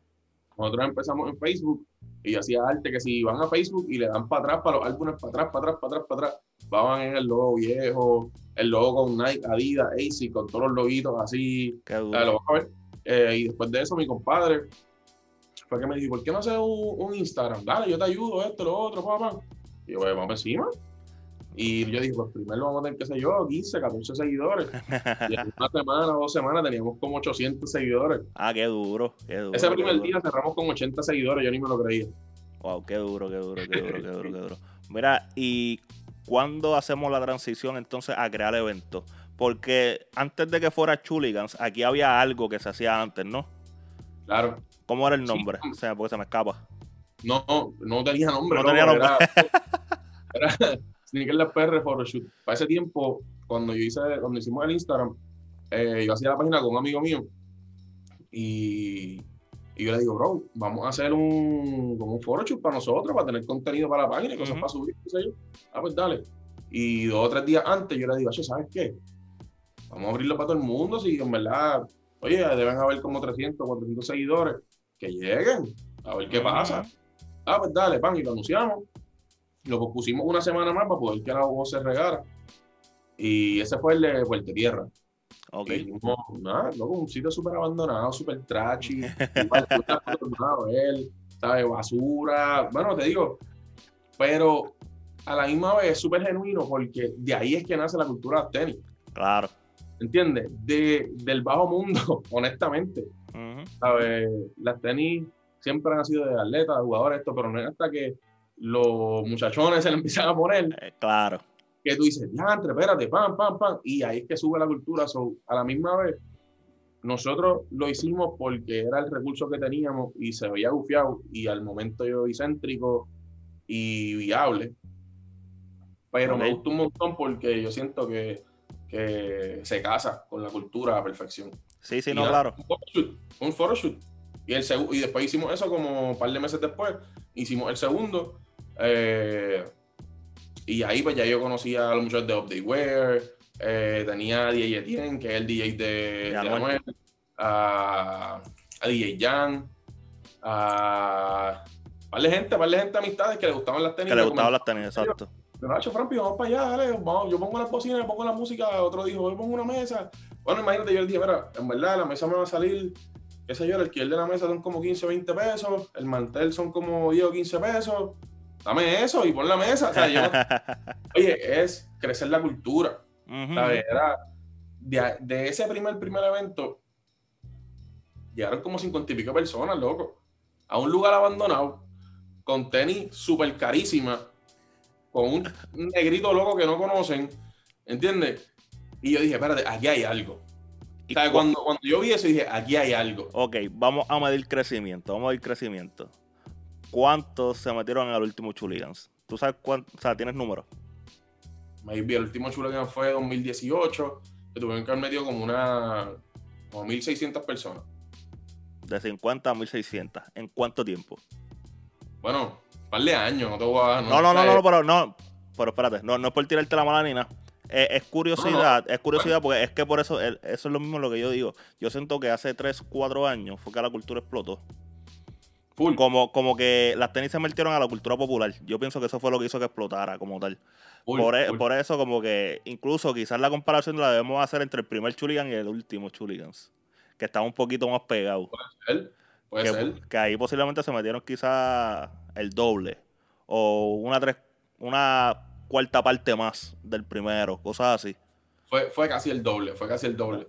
Nosotros empezamos en Facebook y yo hacía arte que si van a Facebook y le dan para atrás, para los álbumes, para atrás, para atrás, para atrás, para atrás, van en el logo viejo, el logo con Nike, Adidas, AC, con todos los loguitos así. Qué lo vas a ver. Eh, y después de eso, mi compadre fue que me dijo, ¿por qué no haces un, un Instagram? Dale, yo te ayudo, esto, lo otro, papá. Y yo, pues, vamos encima. Y yo dije, pues primero vamos a tener, qué sé yo, 15, 14 seguidores. [laughs] Y en una semana o dos semanas teníamos como 800 seguidores. Ah, qué duro, qué duro. Ese qué primer duro. día cerramos con 80 seguidores, yo ni me lo creía. Wow, qué duro, qué duro, qué duro, qué duro, qué duro. Mira, ¿y cuándo hacemos la transición entonces a crear eventos? Porque antes de que fuera Chuligans, aquí había algo que se hacía antes, ¿no? Claro. ¿Cómo era el Sí. nombre? O sea, porque se me escapa. No, no tenía nombre. No tenía nombre. Era, [laughs] era Sneaker La PR Photoshoot. Para ese tiempo, cuando yo hice, cuando hicimos el Instagram, eh, yo hacía la página con un amigo mío y, y yo le digo, bro, vamos a hacer un, como un photoshoot para nosotros, para tener contenido para la página y cosas Ujú. para subir, qué sé yo. Ah, pues dale. Y dos o tres días antes yo le digo, "Che, ¿sabes qué? Vamos a abrirlo para todo el mundo, si en verdad, oye, deben haber como 300, 400 seguidores, que lleguen, a ver qué pasa. Ah, pues dale, pan, y lo anunciamos. Lo pospusimos una semana más para poder que la voz se regara. Y ese fue el de Puerto Tierra. Ok. Y dijimos, nada, loco, un sitio súper abandonado, súper trashy. [laughs] ver, ¿sabes? Basura. Bueno, te digo, pero a la misma vez es súper genuino porque de ahí es que nace la cultura del tenis. Claro. ¿Entiendes? De, del bajo mundo, [laughs] honestamente. Ujú. ¿sabes? Las tenis siempre han sido de atletas, de jugadores, esto, pero no es hasta que los muchachones se le [laughs] empiezan a poner Eh, claro. que tú dices, ya, espérate, pam, pam, pam, y ahí es que sube la cultura. So, a la misma vez, nosotros lo hicimos porque era el recurso que teníamos y se veía gufiado y al momento yo céntrico y viable. Pero me Ok. gustó un montón porque yo siento que, que se casa con la cultura a perfección. Sí, sí, Y no, claro. Un photoshoot. Un photoshoot. Y, el y después hicimos eso como un par de meses después. Hicimos el segundo. Eh, y ahí pues ya yo conocía a los muchachos de Update Wear. eh, tenía a DJ Etienne, que es el DJ de, de Anuel. A, a DJ Jan. A par de gente, par de gente amistades que le gustaban las tenis. Que le gustaban las tenis, exacto. pero Nacho, Frampi, vamos para allá, dale, vamos, yo pongo las bocinas, pongo la música, otro dijo, yo pongo una mesa. Bueno, imagínate, yo le dije, mira, en verdad la mesa me va a salir, qué sé yo, el alquiler de la mesa son como 15 o 20 pesos, el mantel son como 10 o 15 pesos, dame eso y pon la mesa. O sea, yo [laughs] oye, es crecer la cultura. ¿sabes? Era de, de ese primer, primer evento, llegaron como 50 y pico personas, loco, a un lugar abandonado, con tenis súper carísima, con un negrito loco que no conocen, ¿entiendes? Y yo dije, espérate, aquí hay algo. Y O sea, cuando, cuando yo vi eso, dije, aquí hay algo. Ok, vamos a medir crecimiento, vamos a medir crecimiento. ¿Cuántos se metieron en el último Chuligans? ¿Tú sabes cuántos? O sea, ¿tienes números? Maybe el último que fue 2018, que tuvieron que haber metido como una, como 1.600 personas. De 50 a 1600. ¿En cuánto tiempo? Bueno, un par de años, no te voy a... No, no, no, sé. no, pero no. Pero espérate, no, no es por tirarte la mala ni nada. Eh, es curiosidad, es curiosidad porque es que por eso, eso es lo mismo lo que yo digo. Yo siento que hace 3, 4 años fue que la cultura explotó. Full. Como, como que las tenis se metieron a la cultura popular. Yo pienso que eso fue lo que hizo que explotara como tal. full, por, e- por eso, como que incluso quizás la comparación la debemos hacer entre el primer Chuligan y el último Chuligans. Que estaba un poquito más pegado. Puede que, ser. que ahí posiblemente se metieron quizás el doble. O una tres, una cuarta parte más del primero, cosas así. Fue, fue casi el doble, fue casi el doble.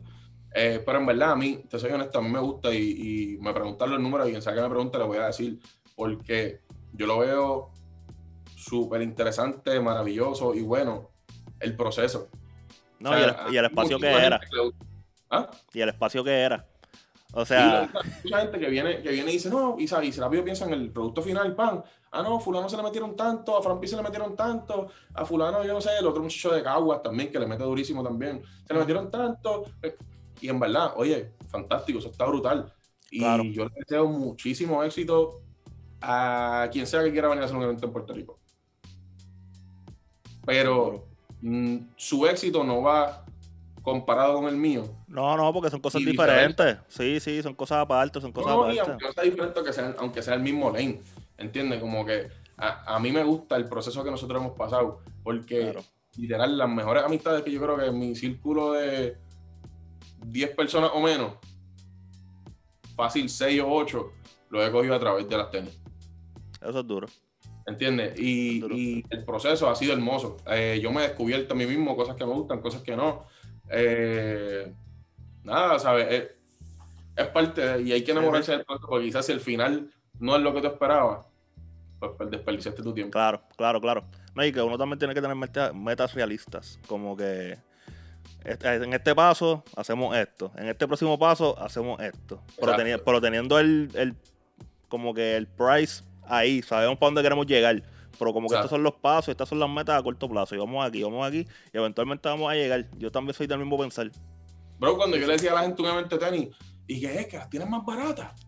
Eh, pero en verdad, a mí, te soy honesto, a mí me gusta y, y me preguntan los números y quien sea que me pregunte le voy a decir, porque yo lo veo súper interesante, maravilloso y bueno, el proceso. No, O sea, y, el, y el espacio que era. le. ¿Ah? Y el espacio que era. O sea, mucha gente que viene, que viene y dice, no, y, y se rápido piensa en el producto final, pan. Ah, no, fulano se le metieron tanto, a Frampi se le metieron tanto, a fulano, yo no sé, el otro muchacho de Caguas también, que le mete durísimo también. Se le metieron tanto. Y en verdad, oye, fantástico, eso está brutal. Y Claro. yo le deseo muchísimo éxito a quien sea que quiera venir a hacer un evento en Puerto Rico. Pero mm, su éxito no va comparado con el mío. No, no, porque son cosas Y diferentes. Sí, sí, son cosas aparte, son cosas No, aparte. aunque no sea diferente, aunque sea, aunque sea el mismo lane, ¿entiendes? Como que a, a mí me gusta el proceso que nosotros hemos pasado, porque Claro. literal, las mejores amistades que yo creo que en mi círculo de 10 personas o menos, fácil 6 o 8, lo he cogido a través de las tenis. Eso es duro. ¿Entiendes? Y, Duro. y el proceso ha sido hermoso. Eh, yo me he descubierto a mí mismo cosas que me gustan, cosas que no. Eh, nada, ¿sabes? Es, es parte de- y hay que enamorarse del proceso porque quizás si el final no es lo que tú esperabas, pues, pues desperdiciaste tu tiempo. Claro, claro, claro. No, y que uno también tiene que tener meta- metas realistas. Como que en este paso hacemos esto. En este próximo paso hacemos esto. Pero, Exacto. teni- pero teniendo el, el- como que el price ahí, sabemos para dónde queremos llegar. Pero como que Exacto. estos son los pasos, estas son las metas a corto plazo. Y vamos aquí, vamos aquí. Y eventualmente vamos a llegar. Yo también soy del mismo pensar. Bro, cuando yo le decía a la gente un evento de tenis, ¿y qué es? ¿Que las tienes más baratas? [laughs]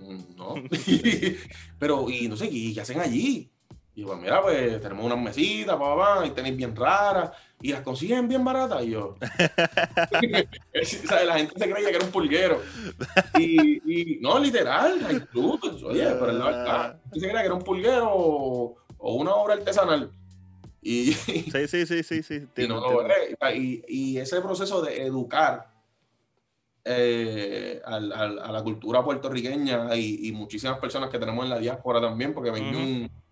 Mm, No. [laughs] Pero, y no sé, ¿y qué hacen allí? Y pues mira, pues tenemos unas mesitas, pa, pa, pa, y tenis bien raras, y las consiguen bien baratas. Y yo. [laughs] La gente se creía que era un pulguero. Y, y no, literal, incluso, oye, pero la verdad. Se creía que era un pulguero o, o una obra artesanal. Y, [laughs] Sí, sí, sí, sí, sí. y, no. Y- y ese proceso de educar eh, a la cultura puertorriqueña y, muchísimas personas que tenemos en la diáspora también, porque maybe Ujú. un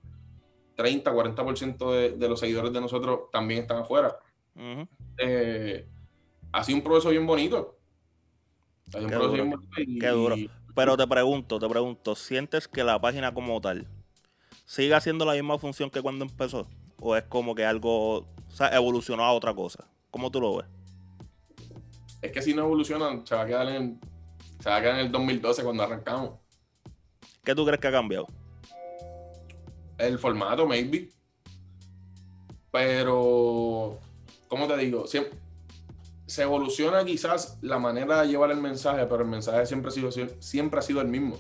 30, 40% de, de los seguidores de nosotros también están afuera. Eh, ha sido un proceso bien bonito. Ha sido un Qué proceso duro, bien bonito y- qué duro. Pero te pregunto, te pregunto, ¿sientes que la página como tal sigue haciendo la misma función que cuando empezó? ¿O es como que algo o sea, evolucionó a otra cosa? ¿Cómo tú lo ves? Es que si no evolucionan, se va a quedar en, se va a quedar en el 2012 cuando arrancamos. ¿Qué tú crees que ha cambiado? El formato, maybe. Pero, ¿cómo te digo? Siempre, se evoluciona quizás la manera de llevar el mensaje, pero el mensaje siempre ha sido, siempre ha sido el mismo.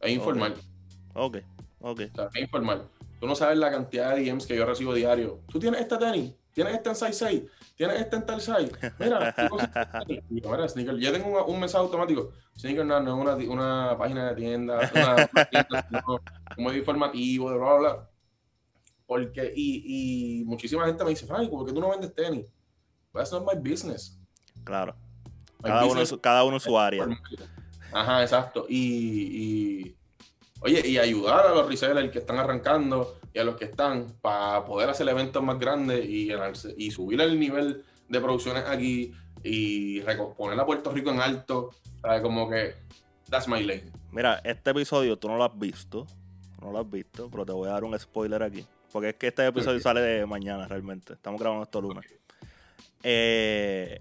Es informal. Ok, ok. O sea, es informal. Tú no sabes la cantidad de DMs que yo recibo diario. ¿Tú tienes esta tenis? ¿Tienes esta en size 6? ¿Tienes esta en tal size? Mira, [laughs] mira, Sneaker. Yo tengo un, un mensaje automático. Sneaker no, no es una, una página de tienda, una, una [laughs] tienda, un medio informativo, de bla, bla, bla. Porque, y, y muchísima gente me dice, Frank, ¿por qué tú no vendes tenis? That's not my business. Claro. My Cada uno, business su, cada uno su área. Ajá, exacto. Y, y- oye, y ayudar a los resellers que están arrancando y a los que están para poder hacer eventos más grandes y, subir el nivel de producciones aquí y poner a Puerto Rico en alto. ¿sabes? Como que, that's my lane. Mira, este episodio tú no lo has visto. No lo has visto, pero te voy a dar un spoiler aquí. Porque es que este episodio sale de mañana realmente. Estamos grabando esto lunes. Eh,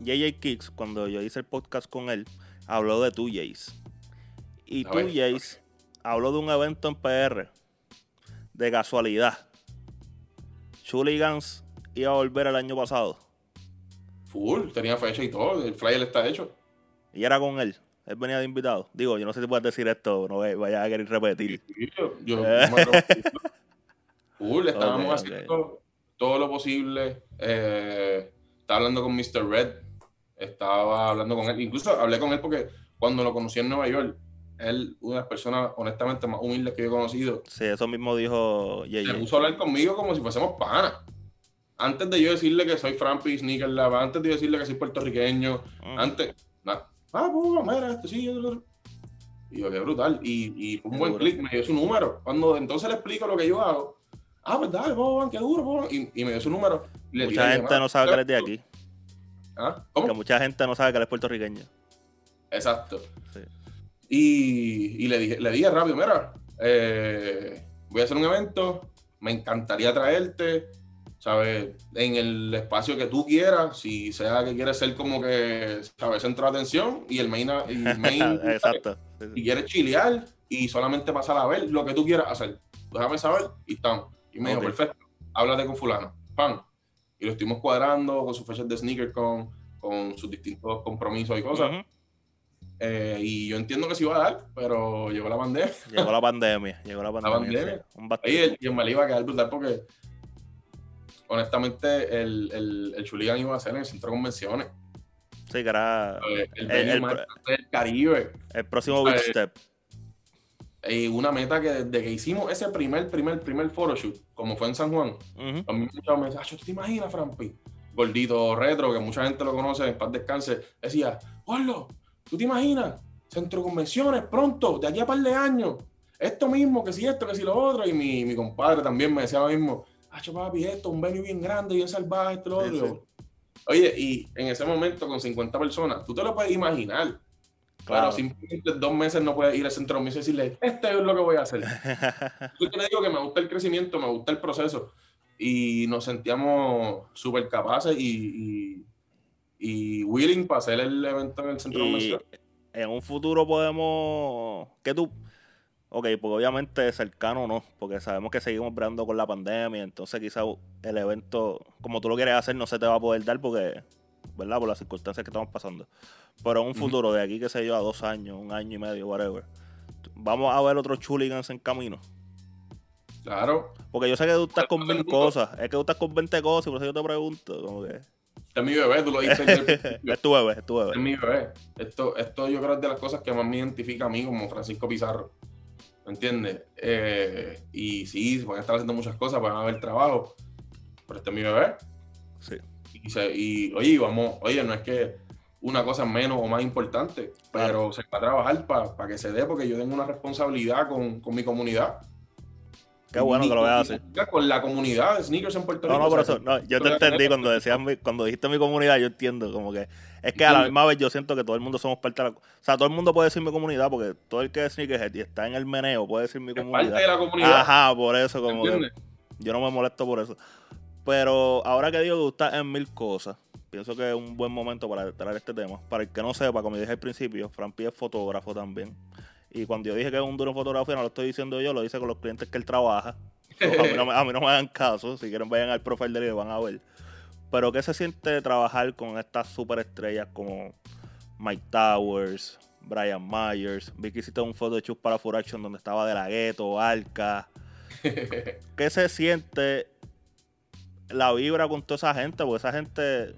JJ Kicks, cuando yo hice el podcast con él, habló de tu Jace. Y A tú, ver. Jace, habló de un evento en PR. De casualidad. Chuligans iba a volver el año pasado. Full, tenía fecha y todo, el flyer está hecho. Y era con él. Él venía de invitado. Digo, yo no sé si puedes decir esto, no vayas a querer repetir. Sí, Yo, yo-. [laughs] Full, estábamos haciendo todo lo posible. Eh, estaba hablando con Mr. Red. Estaba hablando con él. Incluso hablé con él porque cuando lo conocí en Nueva York, él, una de las personas honestamente más humildes que yo he conocido, Sí, eso mismo dijo se JJ. puso a hablar conmigo como si fuésemos panas. Antes de yo decirle que soy Frampi Sneaker Lab, antes de yo decirle que soy puertorriqueño, Mm. antes, nada. Ah, pues, mira, esto sí, esto. Y yo, qué brutal. Y, y fue un Qué buen clic, me dio su número. Cuando entonces le explico lo que yo hago, ah, pues dale, Boban, qué duro, Boban. Y, y me dio su número. Le Mucha gente llamada. no sabe que él es de aquí. ¿Ah? Que ¿Cómo? mucha gente no sabe que él es puertorriqueño. Exacto. Sí. Y, y le, dije, le dije rápido, mira, eh, voy a hacer un evento, me encantaría traerte, ¿sabes? En el espacio que tú quieras, si sea que quieres ser como que, ¿sabes? Centro de atención y el main, y el [laughs] main Exacto. Si quieres chilear y solamente pasar a ver lo que tú quieras hacer. Déjame saber y estamos. Y me Ok. dijo, perfecto, háblate con fulano. Pan. Y lo estuvimos cuadrando con sus fechas de sneaker con, con sus distintos compromisos y cosas. Ujú. Eh, y yo entiendo que se iba a dar, pero llegó la pandemia. Llegó la [laughs] pandemia. Llegó la pandemia. pandemia. sí. Un bastante. Oye, y en Malí iba a quedar brutal porque honestamente, el, el, el Chuligan iba a ser en el centro de convenciones. Sí, que era El, el, el- más del Caribe. el próximo Big eh, Step. Y una meta que desde que hicimos ese primer, primer, primer photoshoot, como fue en San Juan, a mí me decían, "Acho, ¿tú te imaginas, Frampi? Gordito retro, que mucha gente lo conoce, en paz descanse, decía, Gordo, ¿tú te imaginas? Centro de convenciones, pronto, de aquí a par de años. Esto mismo, que si esto, que si lo otro. Y mi, mi compadre también me decía lo mismo, Acho, papi, esto, un venue bien grande, bien salvaje, esto, lo otro. sí. Oye, y en ese momento con 50 personas, tú te lo puedes imaginar. Claro. Pero simplemente dos meses no puedes ir al centro de convenciones y decirle, esto es lo que voy a hacer. [laughs] Yo te digo que me gusta el crecimiento, me gusta el proceso. Y nos sentíamos súper capaces y, y, y willing para hacer el evento en el centro convenciones. en un futuro podemos. que tú? Ok, porque obviamente cercano no, porque sabemos que seguimos brando con la pandemia, entonces quizás el evento, como tú lo quieres hacer, no se te va a poder dar porque, ¿verdad? Por las circunstancias que estamos pasando. Pero en un futuro, de aquí, que sé yo, a dos años, un año y medio, whatever, vamos a ver otros chuligans en camino. Claro, Porque yo sé que tú estás con mil cosas, es que tú estás con 20 cosas, y por eso yo te pregunto, como que... este es mi bebé, tú lo dices. [laughs] es tu bebé, es tu Este es mi bebé. Esto, esto yo creo es de las cosas que más me identifica a mí como Francisco Pizarro. ¿Me entiendes? Eh, y sí, van a estar haciendo muchas cosas, van a haber trabajo. Pero este es mi bebé. Sí. Y, se- y, oye, vamos, oye, no es que una cosa menos o más importante, pero se va a trabajar para que se dé, porque yo tengo una responsabilidad con, con mi comunidad. Qué bueno que lo veas así. Con la comunidad de sneakers en Puerto No, Rico. no, por o sea, eso, no, yo te entendí cuando decías mi- cuando dijiste mi comunidad, yo entiendo, como que es que a la misma vez yo siento que todo el mundo somos parte de la, o sea, todo el mundo puede decir mi comunidad porque todo el que es sneakerhead y está en el meneo puede decir mi es parte comunidad. de la comunidad. Ajá, por eso como que yo no me molesto por eso. Pero ahora que digo que tú estás en mil cosas, pienso que es un buen momento para traer este tema. Para el que no sepa, como dije al principio, Frampi es fotógrafo también. Y cuando yo dije que es un duro en fotografía, no lo estoy diciendo yo, lo hice con los clientes que él trabaja. [laughs] A, mí no, me- a mí no me hagan caso, si quieren vayan al profile de él y van a ver. Pero ¿qué se siente trabajar con estas superestrellas como Mike Towers, Brian Myers? Vi que hiciste un photoshoot para For Action donde estaba De La Ghetto, Arca. [laughs] ¿Qué se siente la vibra con toda esa gente? Porque esa gente,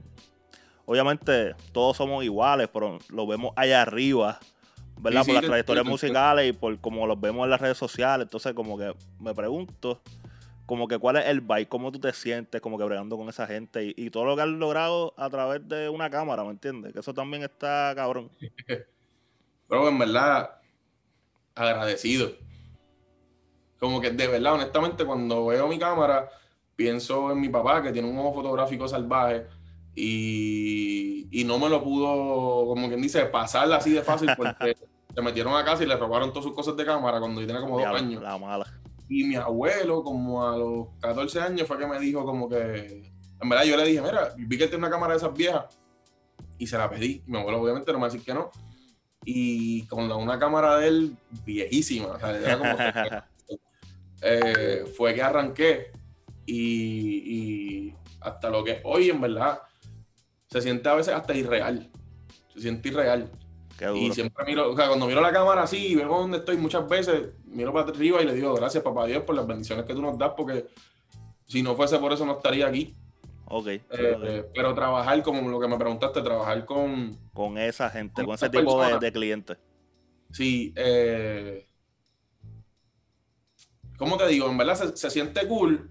obviamente, todos somos iguales, pero lo vemos allá arriba, ¿verdad? Sí, sí, por las te trayectorias te musicales y por como los vemos en las redes sociales. Entonces, como que me pregunto, como que cuál es el vibe, cómo tú te sientes, como que bregando con esa gente y, y todo lo que has logrado a través de una cámara, ¿me entiendes? Que eso también está cabrón. [laughs] Pero en verdad, agradecido. Como que de verdad, honestamente, cuando veo mi cámara, pienso en mi papá, que tiene un ojo fotográfico salvaje, y, y no me lo pudo, como quien dice, pasar así de fácil, porque [laughs] se metieron a casa y le robaron todas sus cosas de cámara cuando yo tenía como dos años. La mala. Y mi abuelo, como a los 14 años, fue que me dijo como que... En verdad yo le dije, mira, vi que tiene una cámara de esas viejas. Y se la pedí. Mi abuelo obviamente no me va a decir que no. Y con la- una cámara de él viejísima. O sea, era como [laughs] eh, fue que arranqué. Y, y hasta lo que hoy, en verdad, se siente a veces hasta irreal. Se siente irreal. Y siempre miro, o sea, cuando miro la cámara así y veo dónde estoy, muchas veces miro para arriba y le digo, gracias papá Dios por las bendiciones que tú nos das, porque si no fuese por eso no estaría aquí. Ok. Eh, eh, pero trabajar, como lo que me preguntaste, trabajar con, Con esa gente, con con ese tipo de, de clientes. sí, eh, ¿cómo te digo? En verdad se, se siente cool.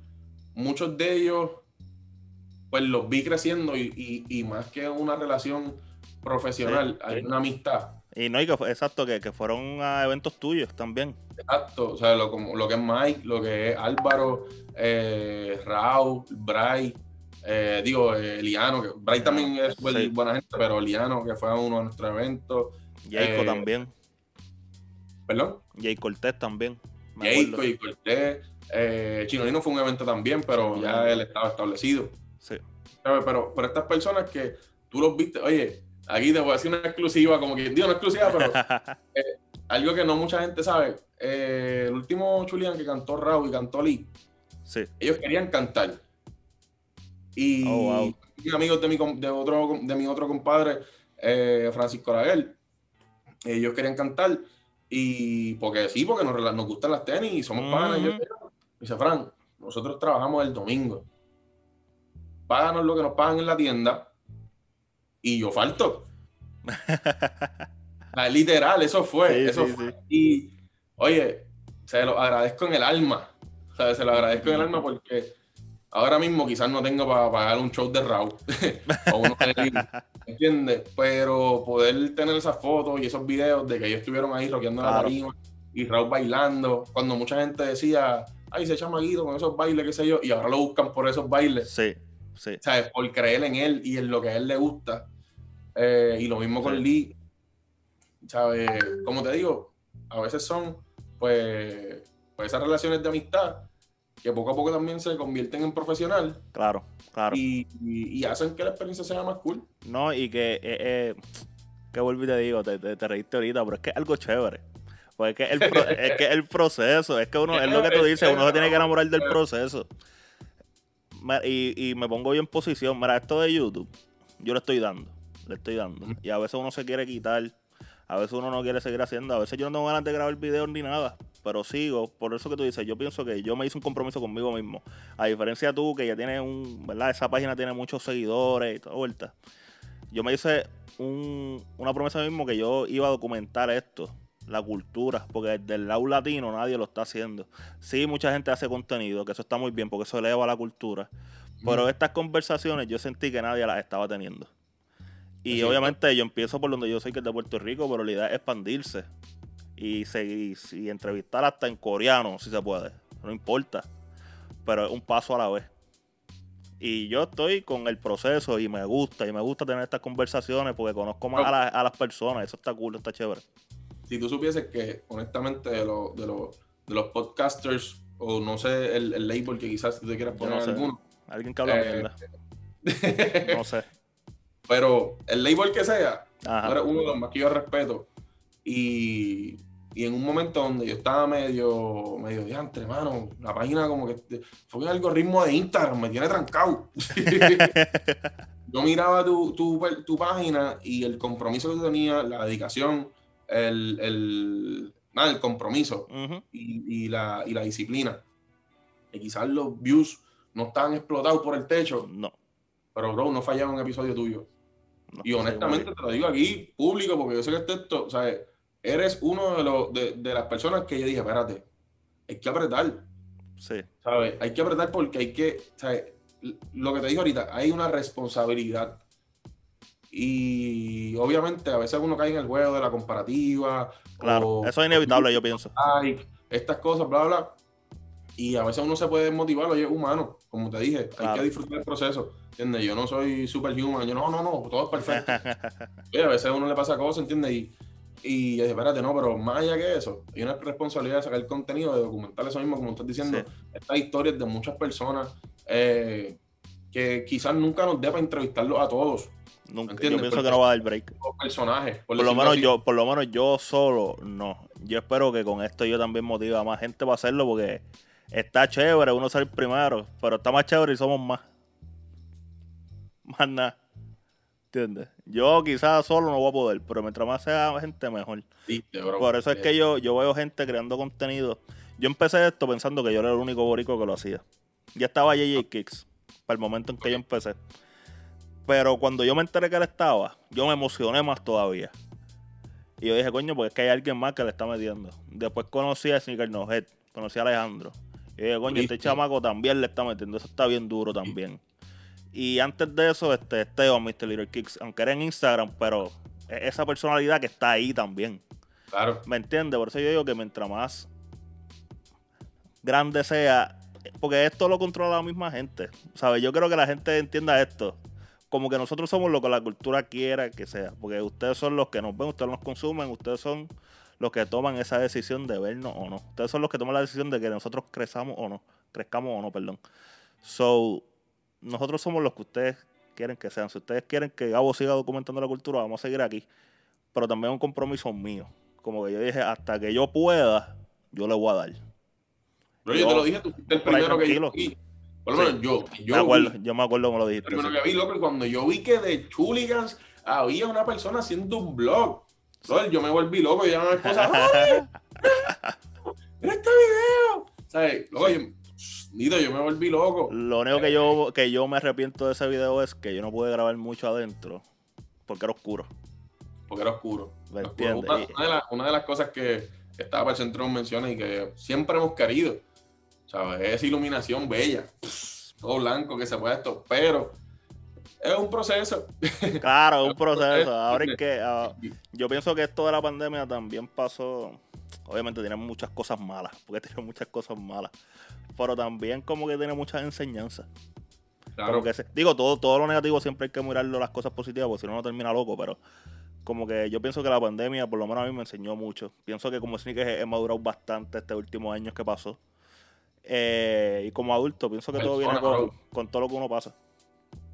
Muchos de ellos, pues los vi creciendo y, y- y más que una relación profesional, Sí, hay sí. una amistad. Y no, y que exacto, que, que fueron a eventos tuyos también. Exacto, o sea, lo, como, lo que es Mike, lo que es Álvaro, eh, Raúl, Bray, eh, digo, eh, Liano, que Bray también es Sí. buena gente, pero Liano, que fue a uno de nuestros eventos, Jayco Eh, también. perdón, Jay Cortés también. Jayco y Cortés, eh, Chinolino fue un evento también, pero ya él estaba establecido. Sí. Pero, pero estas personas que tú los viste, oye, aquí te voy a decir una exclusiva, como que, digo, no exclusiva, pero [laughs] algo que no mucha gente sabe. eh, el último Chulian que cantó Raúl y cantó Lee, sí. ellos querían cantar. Y Oh, wow. amigos de mi, de otro, de mi otro compadre, eh, Francisco Raguel, ellos querían cantar. Y porque sí, porque nos, gustan las tenis y somos panas. Y yo, dice, Fran, nosotros trabajamos el domingo. páganos lo que nos pagan en la tienda y yo falto. [laughs] Ah, literal, eso fue. Sí, eso sí, fue. sí. Y, oye, se lo agradezco en el alma. O sea, se lo agradezco en el alma porque ahora mismo quizás no tengo para pagar un show de Raw. [laughs] o ¿Entiendes? Pero poder tener esas fotos y esos videos de que ellos estuvieron ahí rockeando la tarima y Raw bailando, cuando mucha gente decía, ay, se echa Maguito con esos bailes, qué sé yo, y ahora lo buscan por esos bailes. Sí, sí. ¿sabes? Por creer en él y en lo que a él le gusta. Eh, y lo mismo con Sí. Lee, ¿sabes? Como te digo, a veces son, pues, pues esas relaciones de amistad que poco a poco también se convierten en profesional Claro, claro. y, y- y hacen que la experiencia sea más cool. No, y que, eh, eh, que vuelvo y te digo, te, te, te reíste ahorita, pero es que es algo chévere. Pues es que el, pro- [laughs] es que el proceso, es que uno, es lo que tú dices, uno se tiene que enamorar del proceso. Y, y me pongo yo en posición, mira, esto de YouTube, yo le estoy dando, le estoy dando. Y a veces uno se quiere quitar, a veces uno no quiere seguir haciendo, a veces yo no tengo ganas de grabar videos ni nada, pero sigo, por eso que tú dices, yo pienso que yo me hice un compromiso conmigo mismo. A diferencia de tú, que ya tienes un, ¿verdad? Esa página tiene muchos seguidores y toda vuelta yo me hice un- una promesa mismo que yo iba a documentar esto, la cultura, porque del lado latino nadie lo está haciendo. Sí, mucha gente hace contenido, que eso está muy bien, porque eso eleva la cultura. Pero Mm. estas conversaciones yo sentí que nadie las estaba teniendo. Y obviamente yo empiezo por donde yo soy, que es de Puerto Rico, pero la idea es expandirse. Y seguir, y entrevistar hasta en coreano, si se puede. No importa. Pero es un paso a la vez. Y yo estoy con el proceso y me gusta, y me gusta tener estas conversaciones porque conozco más a, la- a las personas. Eso está cool, está chévere. Si tú supieses que, honestamente, de, los de, los de los podcasters, o no sé, el, el label que quizás tú te quieras poner no sé. alguno, Alguien que habla Eh, mierda. [laughs] No sé. pero el label que sea, Ajá. eres uno de los más que yo respeto. Y, y en un momento donde yo estaba medio, medio diantre, mano, la página como que fue un algoritmo de Instagram, me tiene trancado. [laughs] yo miraba tu, tu, tu página y el compromiso que tú tenías, la dedicación, el, el, nada, el compromiso Ujú. y, y la, y la disciplina. Y quizás los views no estaban explotados por el techo, No. pero bro, no fallaba un episodio tuyo. no, Y honestamente te lo digo aquí, público, porque yo sé que este esto, o sea, eres uno de, los, de, de las personas que yo dije, espérate, hay que apretar, Sí, ¿sabes? Hay que apretar porque hay que, ¿sabes? Lo que te digo ahorita, hay una responsabilidad. Y obviamente a veces uno cae en el juego de la comparativa. claro. o- Eso es inevitable, yo pienso. like, estas cosas, bla, bla. Y a veces uno se puede desmotivar, oye, humano, como te dije, hay Claro. que disfrutar el proceso, ¿entiendes? Yo no soy superhuman, yo no, no, no, todo es perfecto. [laughs] Oye, a veces a uno le pasa cosas, ¿entiendes? Y, y espérate, no, pero más allá que eso, hay una responsabilidad de sacar contenido, de documentar eso mismo, como estás diciendo, Sí. estas historias de muchas personas eh, que quizás nunca nos dé para entrevistarlos a todos, Nunca. Yo pienso que no va a dar break. personajes. Por lo menos así. yo, por lo menos yo solo, no. Yo espero que con esto yo también motive a más gente para hacerlo porque está chévere uno ser el primero, pero está más chévere y somos más. [laughs] Más nada. ¿Entiendes? Yo quizás solo no voy a poder, pero mientras más sea gente, mejor. Bro. Por eso es que yo, yo veo gente creando contenido. Yo empecé esto pensando que yo era el único borico que lo hacía. Ya estaba JJ Kicks, para el momento en que yo empecé. Pero cuando yo me enteré que él estaba, yo me emocioné más todavía. Y yo dije, coño, porque es que hay alguien más que le está metiendo. Después conocí a Sneaker No Head, conocí a Alejandro. Y dije, coño, este chamaco también le está metiendo. Eso está bien duro también. Y antes de eso, este Esteban, Mr. Little Kicks, aunque era en Instagram, pero e- esa personalidad que está ahí también. Claro. ¿Me entiendes? Por eso yo digo que mientras más grande sea, porque esto lo controla la misma gente. ¿Sabes? Yo creo que la gente entienda esto. Como que nosotros somos lo que la cultura quiera que sea. Porque ustedes son los que nos ven, ustedes nos consumen, ustedes son los que toman esa decisión de vernos o no. Ustedes son los que toman la decisión de que nosotros crezamos o no. Crezcamos o no, perdón. So, nosotros somos los que ustedes quieren que sean. Si ustedes quieren que Gabo siga documentando la cultura, vamos a seguir aquí. Pero también es un compromiso mío. Como que yo dije, hasta que yo pueda, yo le voy a dar. Bro, yo Yo- te lo dije, tú fuiste el primero que yo. Por lo Sí. menos yo. Yo me lo acuerdo, vi. yo me acuerdo cómo lo dijiste. primero sí. que vi, loco, cuando yo vi que de Chuligans había una persona haciendo un blog. Brother, yo me volví loco y llamé a mi. ¡Mira este video! ¿Sabes? Loco, yo- Nito, yo me volví loco. Lo único que yo, que yo me arrepiento de ese video es que yo no pude grabar mucho adentro porque era oscuro. Porque era oscuro. ¿Me entiendes? Una, de las, una de las cosas que estaba para el centro menciona y que siempre hemos querido, ¿sabes? Es iluminación bella, todo blanco que se puede esto, pero es un proceso. [laughs] Claro, es un proceso. Ahora es que ah, yo pienso que esto de la pandemia también pasó. Obviamente tiene muchas cosas malas, porque [laughs] tiene muchas cosas malas. Pero también como que tiene muchas enseñanzas. Claro, Como que se- digo, todo, todo lo negativo siempre hay que mirarlo las cosas positivas, porque si no, no termina loco, pero como que yo pienso que la pandemia, por lo menos a mí, me enseñó mucho. Pienso que como sneakers he, he madurado bastante este último años que pasó. Eh, y como adulto, pienso que todo viene con, todo lo que uno pasa.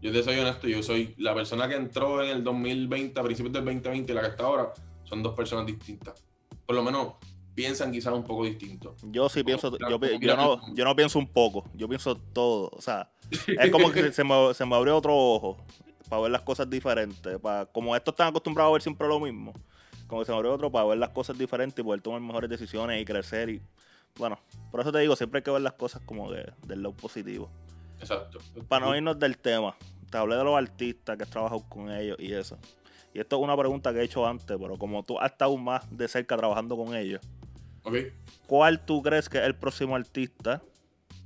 yo te soy honesto, yo soy la persona que entró en el 2020, a principios del 2020 y la que está ahora, son dos personas distintas. Por lo menos piensan quizás un poco distinto. Yo sí pienso, yo, no, yo no pienso un poco, yo pienso todo. O sea, [laughs] es como que se me, se me abrió otro ojo para ver las cosas diferentes. Para, como estos están acostumbrados a ver siempre lo mismo, como que se me abrió otro para ver las cosas diferentes y poder tomar mejores decisiones y crecer. y Bueno, por eso te digo, siempre hay que ver las cosas como que del lado positivo. Exacto. Para no irnos del tema, te hablé de los artistas que has trabajado con ellos y eso. Y esto es una pregunta que he hecho antes, pero como tú has estado más de cerca trabajando con ellos, Ok. ¿cuál tú crees que es el próximo artista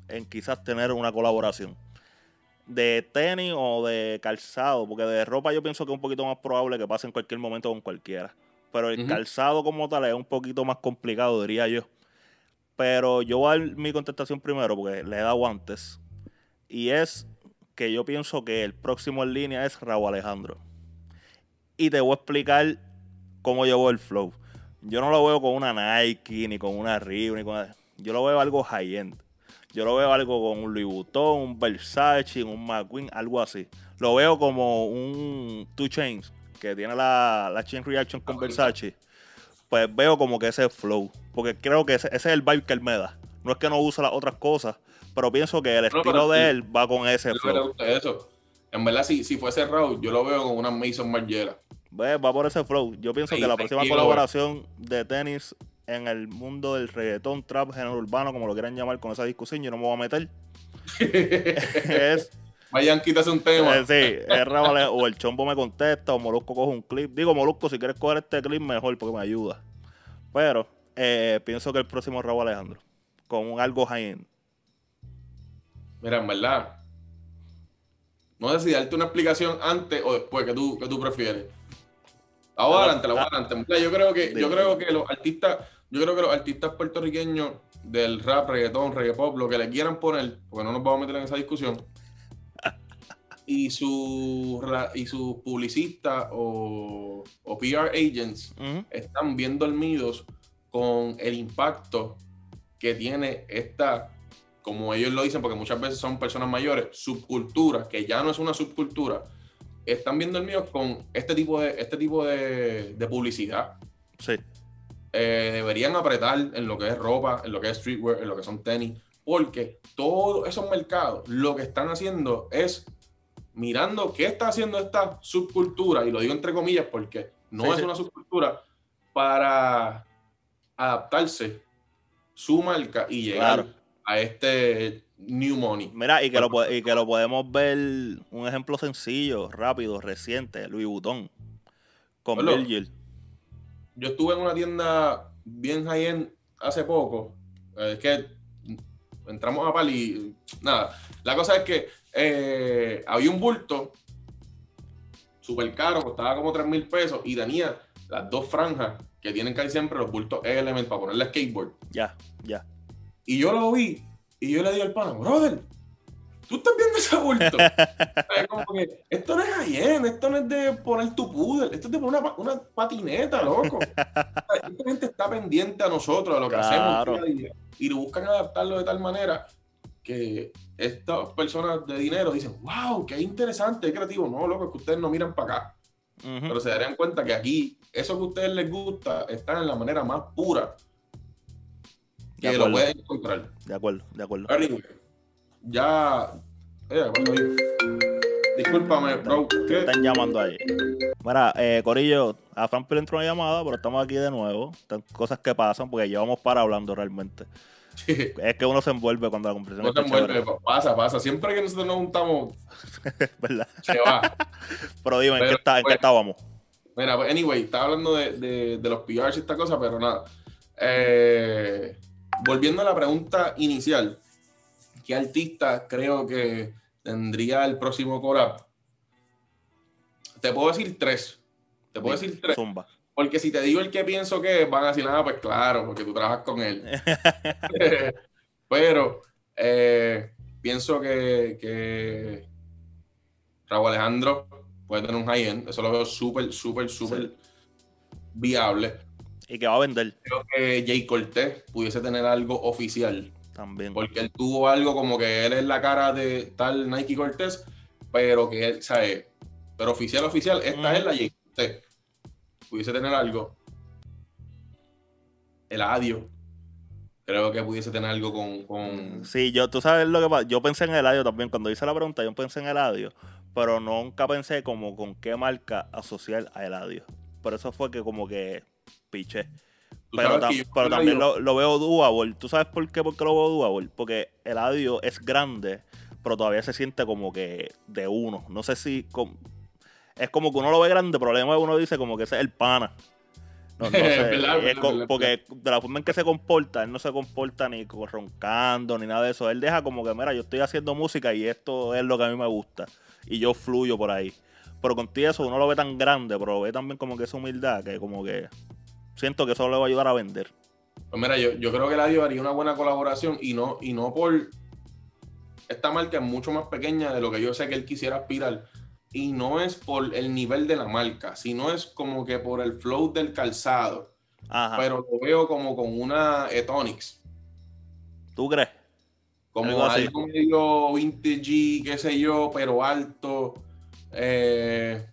en quizás tener una colaboración? ¿De tenis o de calzado? Porque de ropa yo pienso que es un poquito más probable que pase en cualquier momento con cualquiera. Pero el calzado como tal es un poquito más complicado, diría yo. Pero yo voy a dar mi contestación primero porque le he dado antes. Y es que yo pienso que el próximo en línea es Raúl Alejandro. Y te voy a explicar cómo llevo el flow. Yo no lo veo con una Nike, ni con una Reebok, ni con... Yo lo veo algo high-end. Yo lo veo algo con un Louis Vuitton, un Versace, un McQueen, algo así. Lo veo como un Two Chains, que tiene la, la Chain Reaction con Ah, Versace. Pues veo como que ese es flow. Porque creo que ese, ese es el vibe que él me da. No es que no usa las otras cosas, pero pienso que el No, estilo de sí. él va con ese Yo le flow. gusta eso. En verdad, si, si fuese Raúl, yo lo veo con una Mason Margiela. Ve, Va por ese flow. Yo pienso Sí, que la próxima colaboración de tenis en el mundo del reggaetón, trap, género urbano, como lo quieran llamar con esa discusión, yo no me voy a meter. [laughs] es, Vayan, quítase un tema. eh, sí, es Raúl o el chombo me contesta, o Molusco coge un clip. Digo, Molusco, si quieres coger este clip, mejor, porque me ayuda. Pero eh, pienso que el próximo Raúl Alejandro, con un algo high-end. Mira, en verdad. No sé si darte una explicación antes o después que tú, que tú prefieres. La voy Ah, adelante, la adelante. Yo creo que, yo creo que los artistas, yo creo que los artistas puertorriqueños del rap, reggaetón, reggae pop, lo que le quieran poner, porque no nos vamos a meter en esa discusión. [laughs] Y su ra- y sus publicistas o, o PR agents están bien dormidos con el impacto que tiene esta, como ellos lo dicen, porque muchas veces son personas mayores, subcultura, que ya no es una subcultura, están bien dormidos con este tipo de, este tipo de, de publicidad. Sí, Eh, deberían apretar en lo que es ropa, en lo que es streetwear, en lo que son tenis, porque todos esos mercados lo que están haciendo es mirando qué está haciendo esta subcultura, y lo digo entre comillas porque no Sí, es sí. una subcultura, para adaptarse su marca y llegar Claro. a este new money. Mira, y que, lo, y que lo podemos ver, un ejemplo sencillo, rápido, reciente, Louis Vuitton, con. Virgil. Yo estuve en una tienda bien high-end hace poco. Eh, Es que entramos a Pal y nada. La cosa es que eh, había un bulto súper caro, costaba como 3 mil pesos y tenía las dos franjas que tienen casi siempre los bultos Element para ponerle skateboard. Ya, ya. Y yo lo vi y yo le digo al pana, brother, ¿tú estás viendo ese bulto? [laughs] Es como que esto no es high-end, esto no es de poner tu poodle, esto es de poner una, una patineta, loco. [laughs] Esta gente está pendiente a nosotros, a lo que Claro. hacemos día a día, y buscan adaptarlo de tal manera que estas personas de dinero dicen, wow, qué interesante, qué creativo. No, loco, es que ustedes no miran para acá. Pero se darían cuenta que aquí, eso que a ustedes les gusta, está en la manera más pura De que lo pueden encontrar. De acuerdo, de acuerdo. Ya. Eh, discúlpame, bro. Están llamando ahí. Mira, eh, Corillo, a Fran le entró una llamada, pero estamos aquí de nuevo. Están cosas que pasan porque llevamos para hablando realmente. Es que uno se envuelve cuando la conversación No se está envuelve, pasa, pasa. Siempre que nosotros nos juntamos, [laughs] ¿verdad? se va. Pero dime, ¿en qué, está, ¿en qué pues, estábamos? Mira, pues, anyway, estaba hablando de, de- de los PRs y esta cosa, pero nada. Eh, volviendo a la pregunta inicial, ¿qué artista creo que tendría el próximo collab? Te puedo decir tres. Te puedo decir tres. Zumba. Porque si te digo el que pienso que es, van a decir, nada, pues claro, porque tú trabajas con él. [laughs] [laughs] Pero eh, pienso que, que Raúl Alejandro puede tener un high-end. Eso lo veo súper, súper, súper viable. Y que va a vender Creo que Jay Cortés pudiese tener algo oficial. también. Porque él tuvo algo como que él es la cara de tal Nike Cortés, pero que él, ¿sabes? Pero oficial, oficial, esta es la Jay Cortés. Pudiese tener algo. El Adio. Creo que pudiese tener algo con. con... Sí, yo, tú sabes lo que pasa. Yo pensé en el audio también. Cuando hice la pregunta, yo pensé en el audio. Pero nunca pensé como con qué marca asociar a Eladio. Por eso fue que como que piché. Pero, también lo, lo veo doable. ¿Tú sabes por qué, por qué lo veo doable? Porque el audio es grande, pero todavía se siente como que de uno. No sé si... com- es como que uno lo ve grande, pero luego uno dice como que ese es el pana. No, no [laughs] sé, verdad, co- verdad, porque de la forma en que se comporta, él no se comporta ni roncando ni nada de eso. Él deja como que, mira, yo estoy haciendo música y esto es lo que a mí me gusta. Y yo fluyo por ahí. Pero contigo eso uno lo ve tan grande, pero lo ve también como que esa humildad, que como que siento que eso le va a ayudar a vender. Pues mira, yo, yo creo que Eladio haría una buena colaboración y no, y no por. Esta marca es mucho más pequeña de lo que yo sé que él quisiera aspirar. Y no es por el nivel de la marca, sino es como que por el flow del calzado. Ajá. Pero lo veo como con una Etonics. ¿Tú crees? Como Algo algo medio vintage, qué sé yo, pero alto. Eh,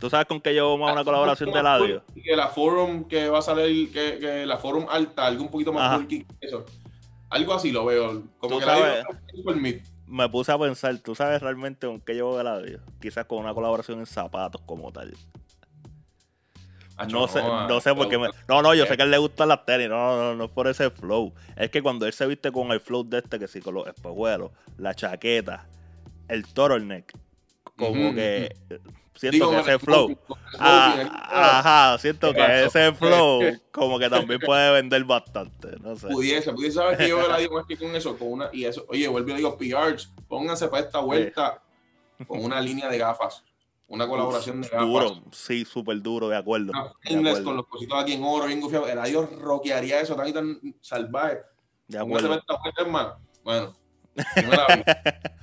¿Tú sabes con qué llevamos una colaboración de Eladio? Que la Forum que va a salir, que, que la Forum alta, algo un poquito más que eso. Algo así lo veo. Como que sabes. la mí. Me puse a pensar, ¿tú sabes realmente con qué llevo Eladio? Quizás con una colaboración en zapatos como tal. No sé, no sé por qué me... No, no, yo sé que a él le gustan las tenis, no, no, no, no es por ese flow. Es que cuando él se viste con el flow de este, que sí, con los espejuelos, la chaqueta, el turtleneck, como Ujú, que... Siento Digo, que ese flow... Ah, ajá, siento ¿Qué que pasó? ese flow [laughs] como que también puede vender bastante, no sé. Pudiese, pudiese saber que yo la [laughs] digo más que con eso, con una, y eso, oye, vuelvo y digo, PRs, pónganse para esta vuelta con una línea de gafas, una colaboración de gafas. Duro, sí, súper duro, de acuerdo. De Inglés acuerdo, con los cositos aquí en oro, bien gufiado. El adiós rockearía eso tan y tan salvaje. de Pónganse acuerdo. para esta vuelta, hermano. Bueno, yo me la vi.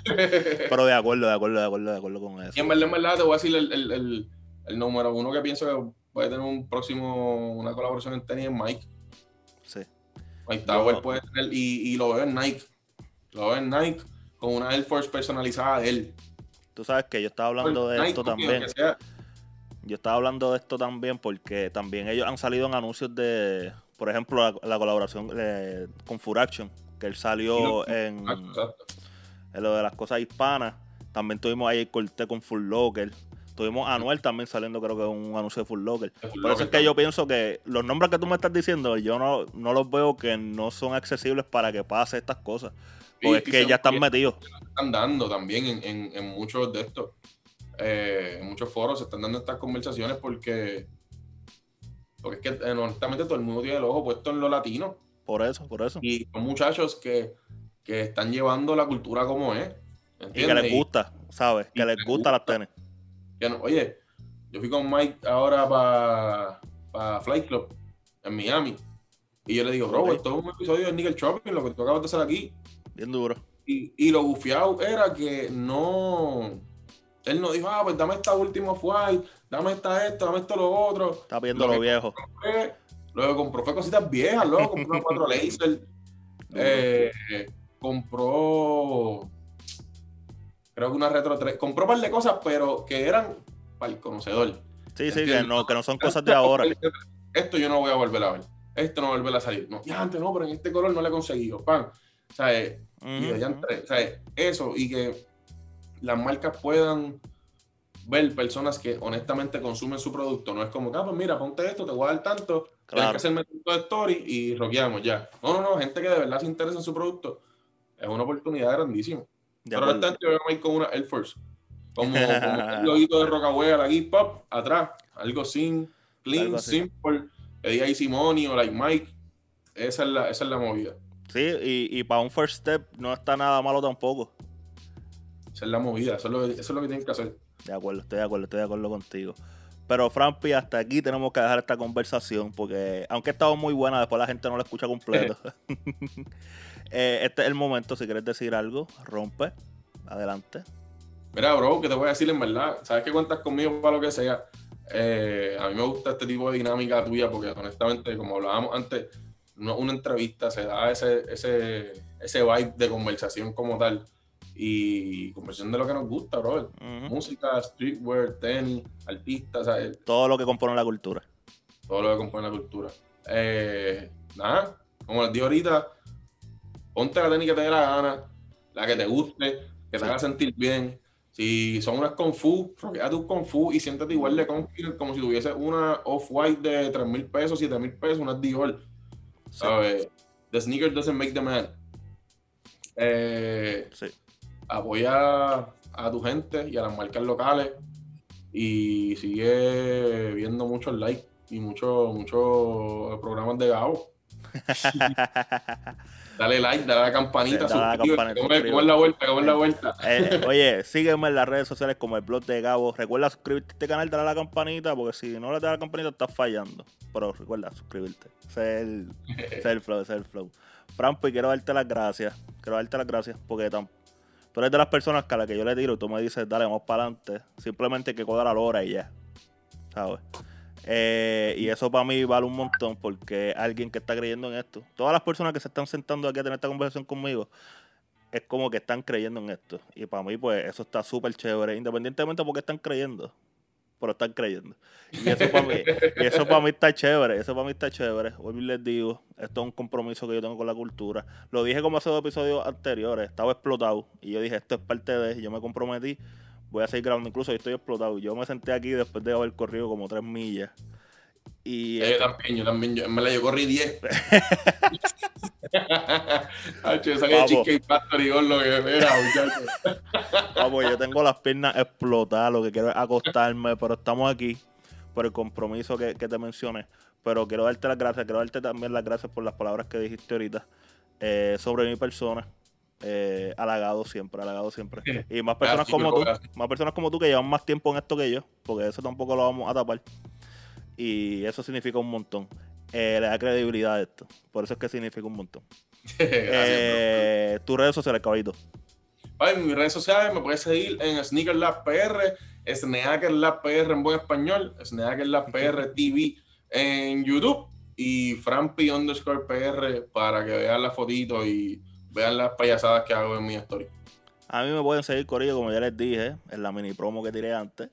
[laughs] Pero de acuerdo, de acuerdo, de acuerdo, de acuerdo con eso. Y en verdad, en verdad, te voy a decir el, el, el, el número uno que pienso que puede tener un próximo, una colaboración en tenis es Mike. Sí. Mike Tower Yo- puede tener, y, y lo veo en Nike. Lo veo en Nike con una Air Force personalizada de él. Tú sabes que yo estaba hablando de Nike, esto también. Yo estaba hablando de esto también porque también ellos han salido en anuncios de, por ejemplo, la, la colaboración eh, con Furaction, que él salió en, lo de las cosas hispanas. También tuvimos ahí el corte con Full Locker. Tuvimos a Anuel también saliendo, creo que un anuncio de Full Locker. Full Por eso es que también. yo pienso que los nombres que tú me estás diciendo, yo no, no los veo que no son accesibles para que pase estas cosas. Porque es que ya están metidos. están dando también en, en, en muchos de estos, eh, en muchos foros se están dando estas conversaciones porque, porque es que eh, honestamente todo el mundo tiene el ojo puesto en lo latino Por eso, por eso. y son muchachos que, que están llevando la cultura como es. Y que les gusta, ¿sabes? Que les les gusta las gusta. tenis. Que no- oye, yo fui con Mike ahora para Flight Club en Miami y yo le digo, Robert, esto es un episodio de Nickel Shopping, lo que tú acabas de hacer aquí. Bien duro. Y, y lo bufiado era que no. Él no dijo, ah, pues dame esta última flight, dame esta esto, dame esto lo otro. Está viendo Lo lo viejo. Luego compró fue cositas viejas, luego compró 4 laser. [laughs] eh, compró. Creo que una retro 3. Compró un par de cosas, pero que eran para el conocedor. Sí, sí, que no, que no son cosas de ahora. Esto yo no voy a volver a ver. Esto no va a volver a salir. No, ya antes no, pero en este color no le he conseguido. Pan. O sea, eh, y Ujú, diantre, o sea, eso y que las marcas puedan ver personas que honestamente consumen su producto. No es como, ah, pues mira, ponte esto, te voy a dar tanto, tienes que hacerme tanto de story y rockeamos ya. No, no, no, gente que de verdad se interesa en su producto, es una oportunidad grandísima. Pero ahora yo voy a ir con una Air Force. Como, el [laughs] loguito de Rockaway, la Geek Pop, atrás, algo sin, clean, simple, Eddie Simoni o like Mike. Esa es la, esa es la movida. Sí, y, y para un first step no está nada malo tampoco. Esa es la movida, eso es lo que, eso es lo que tienen que hacer. De acuerdo, estoy de acuerdo, estoy de acuerdo contigo. Pero Frampi, hasta aquí tenemos que dejar esta conversación porque aunque ha estado muy buena, después la gente no la escucha completo. [laughs] [laughs] Eh, este es el momento, si quieres decir algo, rompe, adelante. Mira, bro, que te voy a decir en verdad, sabes que cuentas conmigo para lo que sea. Eh, a mí me gusta este tipo de dinámica tuya porque honestamente, como hablábamos antes, una, entrevista se da ese, ese, ese vibe de conversación como tal y conversación de lo que nos gusta, bro. Música, streetwear, tenis, artistas, Todo lo que compone la cultura. Todo lo que compone la cultura. Eh, nada, como les digo ahorita, ponte la tenis que te dé la gana, la que te guste, que te haga sentir bien. Si son unas Kung Fu, roquea tus Kung Fu y siéntate igual de confident como si tuviese una Off-White de 3 mil pesos, 7 mil pesos, una Dior. ¿Sabes? The sneaker doesn't make the man. Eh, sí apoya a tu gente y a las marcas locales y sigue viendo muchos likes y muchos muchos programas de Gabo. [laughs] dale like, dale a la campanita, dale ¿Cómo, es la vuelta? ¿Cómo es la vuelta? Eh, [laughs] oye, sígueme en las redes sociales como el blog de Gabo. Recuerda suscribirte a este canal, dale a la campanita, porque si no le das a la campanita estás fallando. Pero recuerda suscribirte. Ese es el, ese el flow, ese es el flow. Franco, y quiero darte las gracias. Quiero darte las gracias porque tampoco tú eres de las personas que a las que yo le tiro, tú me dices, dale, vamos para adelante. Simplemente hay que cuadrar la hora y ya. ¿Sabes? Eh, y eso para mí vale un montón porque alguien que está creyendo en esto. Todas las personas que se están sentando aquí a tener esta conversación conmigo es como que están creyendo en esto. Y para mí, pues, eso está súper chévere, independientemente de por qué están creyendo pero están creyendo. Y eso para mí, eso para mí está chévere, eso para mí está chévere. Hoy les digo, esto es un compromiso que yo tengo con la cultura. Lo dije como hace dos episodios anteriores, estaba explotado. Y yo dije, esto es parte de, yo me comprometí, voy a seguir grabando, incluso yo estoy explotado. Yo me senté aquí después de haber corrido como tres millas. Y, yo también, yo también, yo, me la yo corrí 10. [laughs] yo salí de Factory lo que era, Vamos, yo tengo las piernas explotadas, lo que quiero es acostarme, pero estamos aquí por el compromiso que, te mencioné. Pero quiero darte las gracias, quiero darte también las gracias por las palabras que dijiste ahorita eh, sobre mi persona. Eh, halagado siempre, halagado siempre. Y más personas como tú, más personas como tú que llevan más tiempo en esto que yo, porque eso tampoco lo vamos a tapar y eso significa un montón. Eh, le da credibilidad a esto. Por eso es que significa un montón. [laughs] eh, tus redes sociales, caballito. Mis redes sociales me puedes seguir en Sneaker Lab PR, Sneaker Lab PR en buen español, Sneaker Lab PR TV en YouTube y Frampi underscore PR para que vean la fotito y vean las payasadas que hago en mi story. A mí me pueden seguir, Corillo, como ya les dije, en la mini promo que tiré antes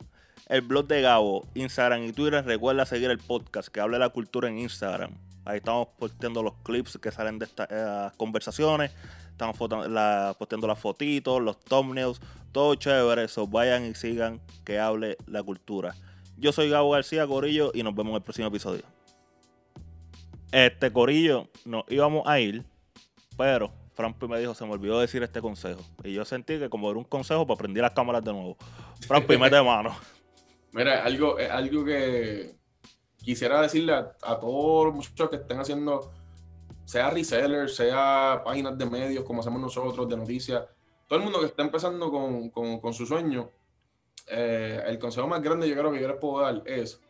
el blog de Gabo, Instagram y Twitter. Recuerda seguir el podcast que habla de la cultura en Instagram. Ahí estamos posteando los clips que salen de estas eh, conversaciones. Estamos posteando las fotitos, los thumbnails, todo chévere. Eso vayan y sigan que hable la cultura. Yo soy Gabo García Corillo y nos vemos en el próximo episodio. Este Corillo nos íbamos a ir, pero Franpi me dijo, se me olvidó decir este consejo. Y yo sentí que como era un consejo, pues prendí las cámaras de nuevo. Franpi, mete mano. [laughs] Mira, algo, algo que quisiera decirle a, todos los muchachos que estén haciendo, sea resellers, sea páginas de medios como hacemos nosotros, de noticias, todo el mundo que está empezando con, su sueño, eh, el consejo más grande yo creo que yo les puedo dar es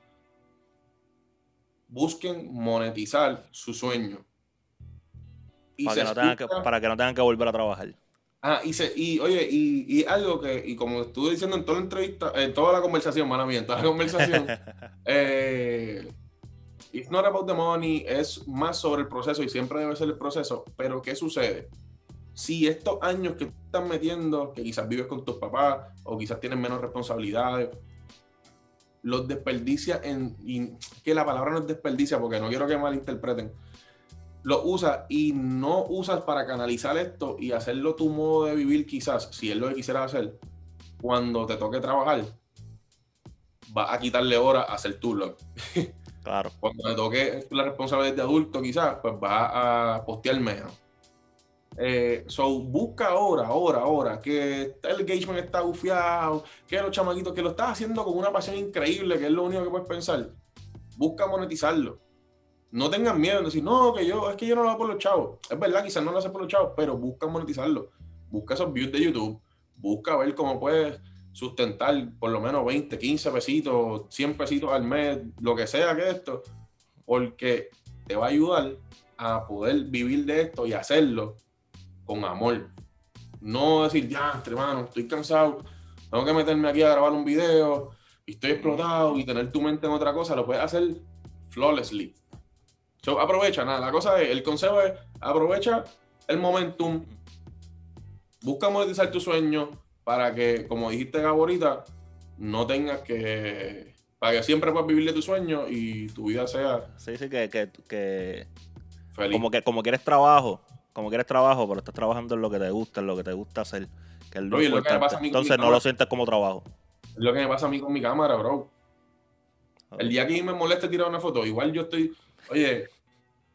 busquen monetizar su sueño. para, para que no tengan que volver a trabajar. Ah, y, se, y oye, y, y, algo que, y como estuve diciendo en toda la entrevista, en toda la conversación, mala mía, en toda la conversación, [laughs] eh, it's not about the money, es más sobre el proceso y siempre debe ser el proceso. Pero, ¿qué sucede? Si estos años que están metiendo, que quizás vives con tus papás o quizás tienes menos responsabilidades, los desperdicia en. Y, que la palabra no es desperdicia porque no quiero que malinterpreten lo usas y no usas para canalizar esto y hacerlo tu modo de vivir quizás, si es lo que quisieras hacer, cuando te toque trabajar, vas a quitarle horas a hacer tu vlog. [laughs] Claro. Cuando me toque la responsabilidad de adulto, quizás, pues vas a postear menos. Eh, so, busca ahora, ahora, ahora, que el engagement está bufiado, que los chamaquitos, que lo estás haciendo con una pasión increíble, que es lo único que puedes pensar. Busca monetizarlo. No tengan miedo de decir, no, que yo, es que yo no lo hago por los chavos. Es verdad, quizás no lo hace por los chavos, pero busca monetizarlo. Busca esos views de YouTube, busca ver cómo puedes sustentar por lo menos 20, 15 pesitos, 100 pesitos al mes, lo que sea que esto, porque te va a ayudar a poder vivir de esto y hacerlo con amor. No decir, ya, hermano, estoy cansado, tengo que meterme aquí a grabar un video y estoy explotado y tener tu mente en otra cosa, lo puedes hacer flawlessly. So, aprovecha, nada, la cosa es, el consejo es, aprovecha el momentum, busca monetizar tu sueño para que, como dijiste ahorita, no tengas que, para que siempre puedas vivir de tu sueño y tu vida sea Sí, sí, que, que, que feliz. como que como quieres trabajo, como quieres trabajo, pero estás trabajando en lo que te gusta, en lo que te gusta hacer, que es lo Oye, lo que pasa a mí Entonces no cámara. lo sientes como trabajo. Es lo que me pasa a mí con mi cámara, bro. El día que me moleste tirar una foto, igual yo estoy, oye,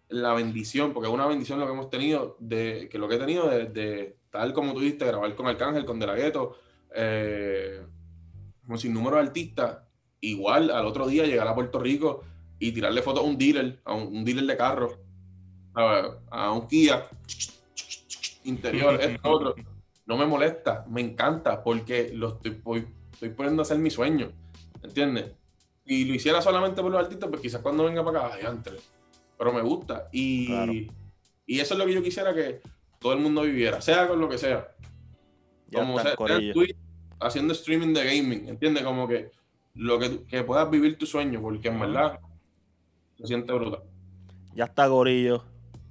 la bendición, porque es una bendición lo que hemos tenido, de que lo que he tenido de, de tal como tú dijiste, grabar con Arcángel, con De La Ghetto, eh, con sin número de artistas, igual al otro día llegar a Puerto Rico y tirarle fotos a un dealer, a un, un dealer de carro, a, a un Kia interior, esto, [laughs] otro. No me molesta, me encanta porque lo estoy, estoy poniendo a hacer mi sueño, ¿entiendes? Y lo hiciera solamente por los artistas, pues quizás cuando venga para acá, antes. Pero me gusta. Y, Claro. y eso es lo que yo quisiera que todo el mundo viviera, sea con lo que sea. Ya como sea, Twitch, haciendo streaming de gaming, ¿entiendes? Como que lo que, que puedas vivir tu sueño, porque en verdad se siente brutal. Ya está, Gorillo.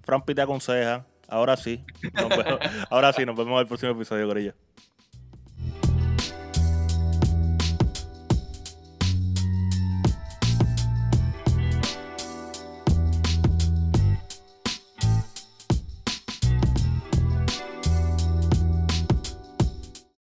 Frampi te aconseja. Ahora sí. [laughs] Ahora sí, nos vemos en el próximo episodio, Gorillo.